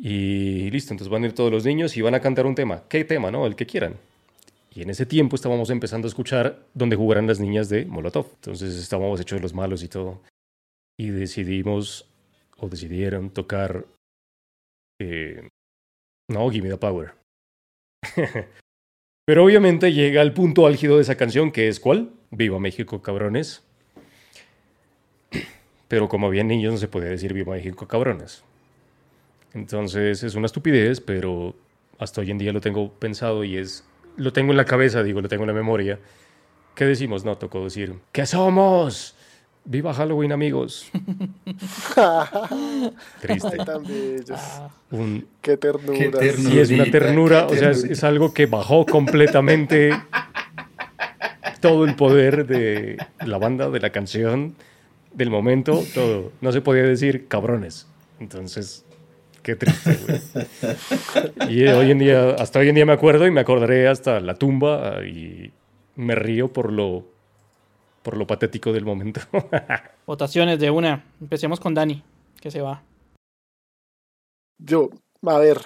Y listo, entonces van a ir todos los niños y van a cantar un tema. ¿Qué tema, no? El que quieran. Y en ese tiempo estábamos empezando a escuchar donde jugaran las niñas de Molotov. Entonces estábamos hechos los malos y todo. Y decidimos, o decidieron tocar eh, no, Give Me the Power. Pero obviamente llega el punto álgido de esa canción, que es ¿cuál? Viva México, cabrones. Pero como había niños no se podía decir Viva México, cabrones. Entonces es una estupidez, pero hasta hoy en día lo tengo pensado y es... Lo tengo en la cabeza, digo, lo tengo en la memoria. ¿Qué decimos? No, tocó decir, ¿qué somos? Viva Halloween, amigos. Triste. Ay, tan bellos. Ah, Un, Qué ternura. Qué. Sí, es una ternura, o sea, es, es algo que bajó completamente todo el poder de la banda, de la canción, del momento, todo. No se podía decir cabrones. Entonces, qué triste, güey. Y hoy en día, hasta hoy en día me acuerdo y me acordaré hasta la tumba y me río por lo, por lo patético del momento. votaciones de una. Empecemos con Dani, que se va. Yo, a ver,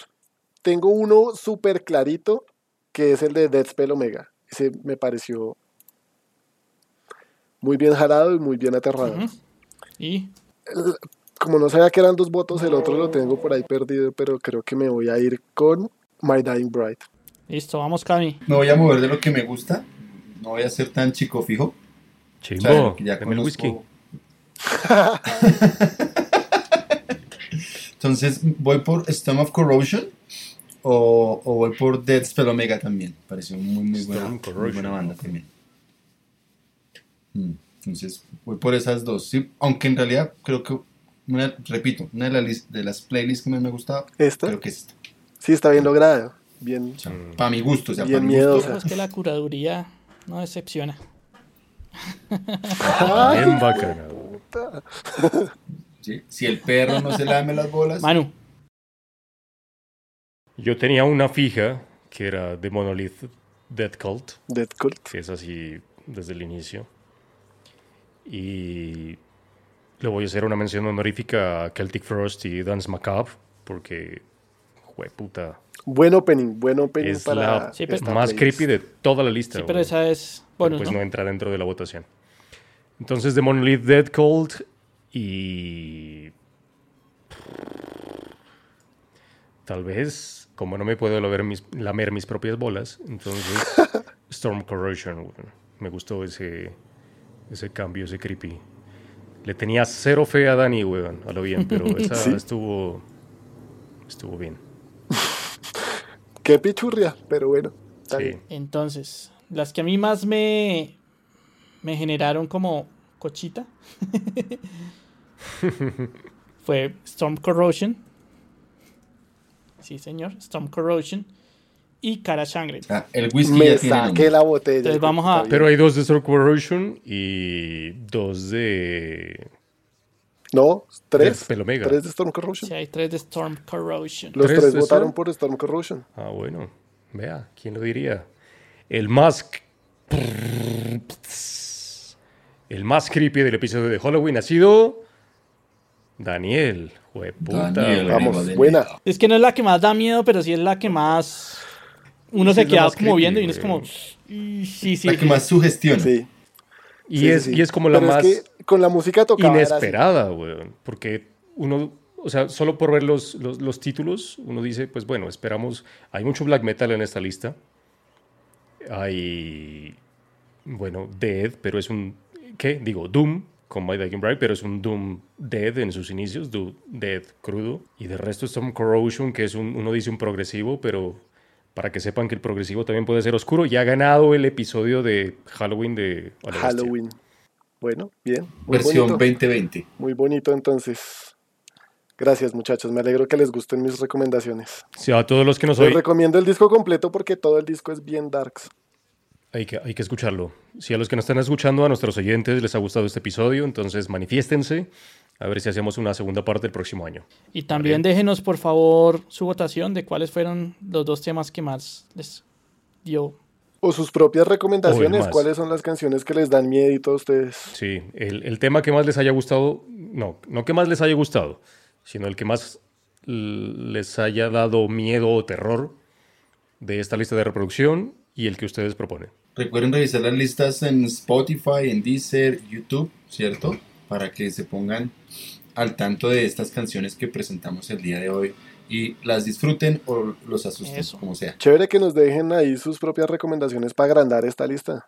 tengo uno súper clarito que es el de Dead Spell Omega. Ese me pareció muy bien jalado y muy bien aterrado. Y como no sabía que eran dos votos, el otro lo tengo por ahí perdido, pero creo que me voy a ir con My Dying Bride. listo, vamos Cami. Me voy a mover de lo que me gusta. No voy a ser tan chico fijo. O sea, de Chimbo, ya dame el whisky. Entonces, ¿voy por Storm of Corrosion o, o voy por Dead Spell Omega también? Pareció muy, muy buena, Storm muy Corrosion, buena banda también. Mm, Entonces, voy por esas dos. Sí, aunque en realidad creo que, una- repito, una de, la lis- de las playlists que más me gustaba, ¿Esta? creo que es esta. Sí, está bien lograda. Bien. O sea, para mi gusto, o sea, Bien para mi miedosa. gusto. Es que la curaduría no decepciona. Bien bacana. Si el perro no se lame las bolas, Manu, Yo tenía una fija que era de Monolith Dead Cult, Dead Cult. que es así desde el inicio. Y le voy a hacer una mención honorífica a Celtic Frost y Dance Macabre, porque, puta, Buen opening, buen opening es para la Sí, pero- esta más playlist. creepy de toda la lista. sí, pero esa es bonus, pues ¿no? no entra dentro de la votación. Entonces, de Monolith Dead Cold y. Tal vez, como no me puedo lamer mis, lamer mis propias bolas, entonces Storm Corrosion. Me gustó ese, ese cambio, ese creepy. Le tenía cero fe a Dani, weón, a lo bien, pero esa Sí. estuvo. Estuvo bien. Qué pichurria, pero bueno. está Sí. bien. Entonces, las que a mí más me, me generaron como cochita fue Storm Corrosion. Sí, señor, Storm Corrosion. Y Cara Sangre. ah, el whisky Me ya saqué la botella. Entonces vamos a-. Pero hay dos de Storm Corrosion y dos de. No, tres. Spell Omega. Tres de Storm Corrosion. Sí, hay tres de Storm Corrosion. Los ¿Tres votaron Storm? por Storm Corrosion. Ah, bueno. Vea, ¿quién lo diría? El más... El más creepy del episodio de Halloween ha sido... Daniel. Jueputa. Daniel. Vamos, buena. Es que no es la que más da miedo, pero sí es la que más. Uno Sí, se queda como viendo y uno es como. "Y Sí, sí. la que sí". más sugestiona. Sí. Y, sí, es, sí. y es como la Pero más Es que con la música así. inesperada, weón. Porque uno... O sea, solo por ver los, los, los títulos, uno dice, pues bueno, esperamos... Hay mucho black metal en esta lista. Hay... Bueno, Dead, pero es un... ¿Qué? Digo, Doom, con My Dying Bride, pero es un Doom Dead en sus inicios, Du- Dead crudo. Y de resto Storm Corrosion, que es un... Uno dice un progresivo, pero para que sepan que el progresivo también puede ser oscuro. Y ha ganado el episodio de Halloween de... Halloween. Bueno, bien. Muy Versión bonito. 2020. Muy bonito entonces. Gracias muchachos, me alegro que les gusten mis recomendaciones. Sí, a todos los que nos Les oyen... recomiendo el disco completo porque todo el disco es bien darks. Hay que, hay que escucharlo. Si a los que nos están escuchando, a nuestros oyentes, les ha gustado este episodio, entonces manifiéstense. A ver si hacemos una segunda parte el próximo año. Y también déjenos, por favor, su votación de cuáles fueron los dos temas que más les dio. O sus propias recomendaciones, cuáles son las canciones que les dan miedo a ustedes. Sí, el, el tema que más les haya gustado, no, no que más les haya gustado, sino el que más les haya dado miedo o terror de esta lista de reproducción y el que ustedes proponen. Recuerden revisar las listas en Spotify, en Deezer, YouTube, ¿cierto? Para que se pongan al tanto de estas canciones que presentamos el día de hoy y las disfruten o los asusten, Eso. como sea. Chévere que nos dejen ahí sus propias recomendaciones para agrandar esta lista.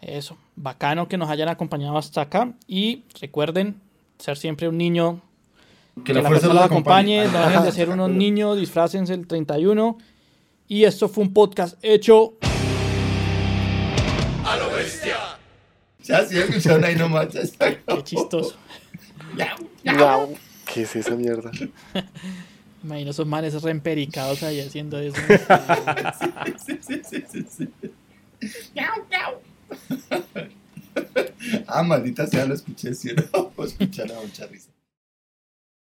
Eso. Bacano que nos hayan acompañado hasta acá. Y recuerden ser siempre un niño. Que, Que la, la fuerza fuerza los acompañe. No dejen de ser unos niños. Disfrácense el 31. Y esto fue un podcast hecho. Ya, sí, escucharon ahí nomás. ya está. Qué chistoso. Guau, ¿Qué es esa mierda? Imagino esos manes reempericados ahí haciendo eso. Sí, sí, sí, sí, sí. Ah, maldita sea, lo escuché, ¿sí? no? Escucharon mucha risa.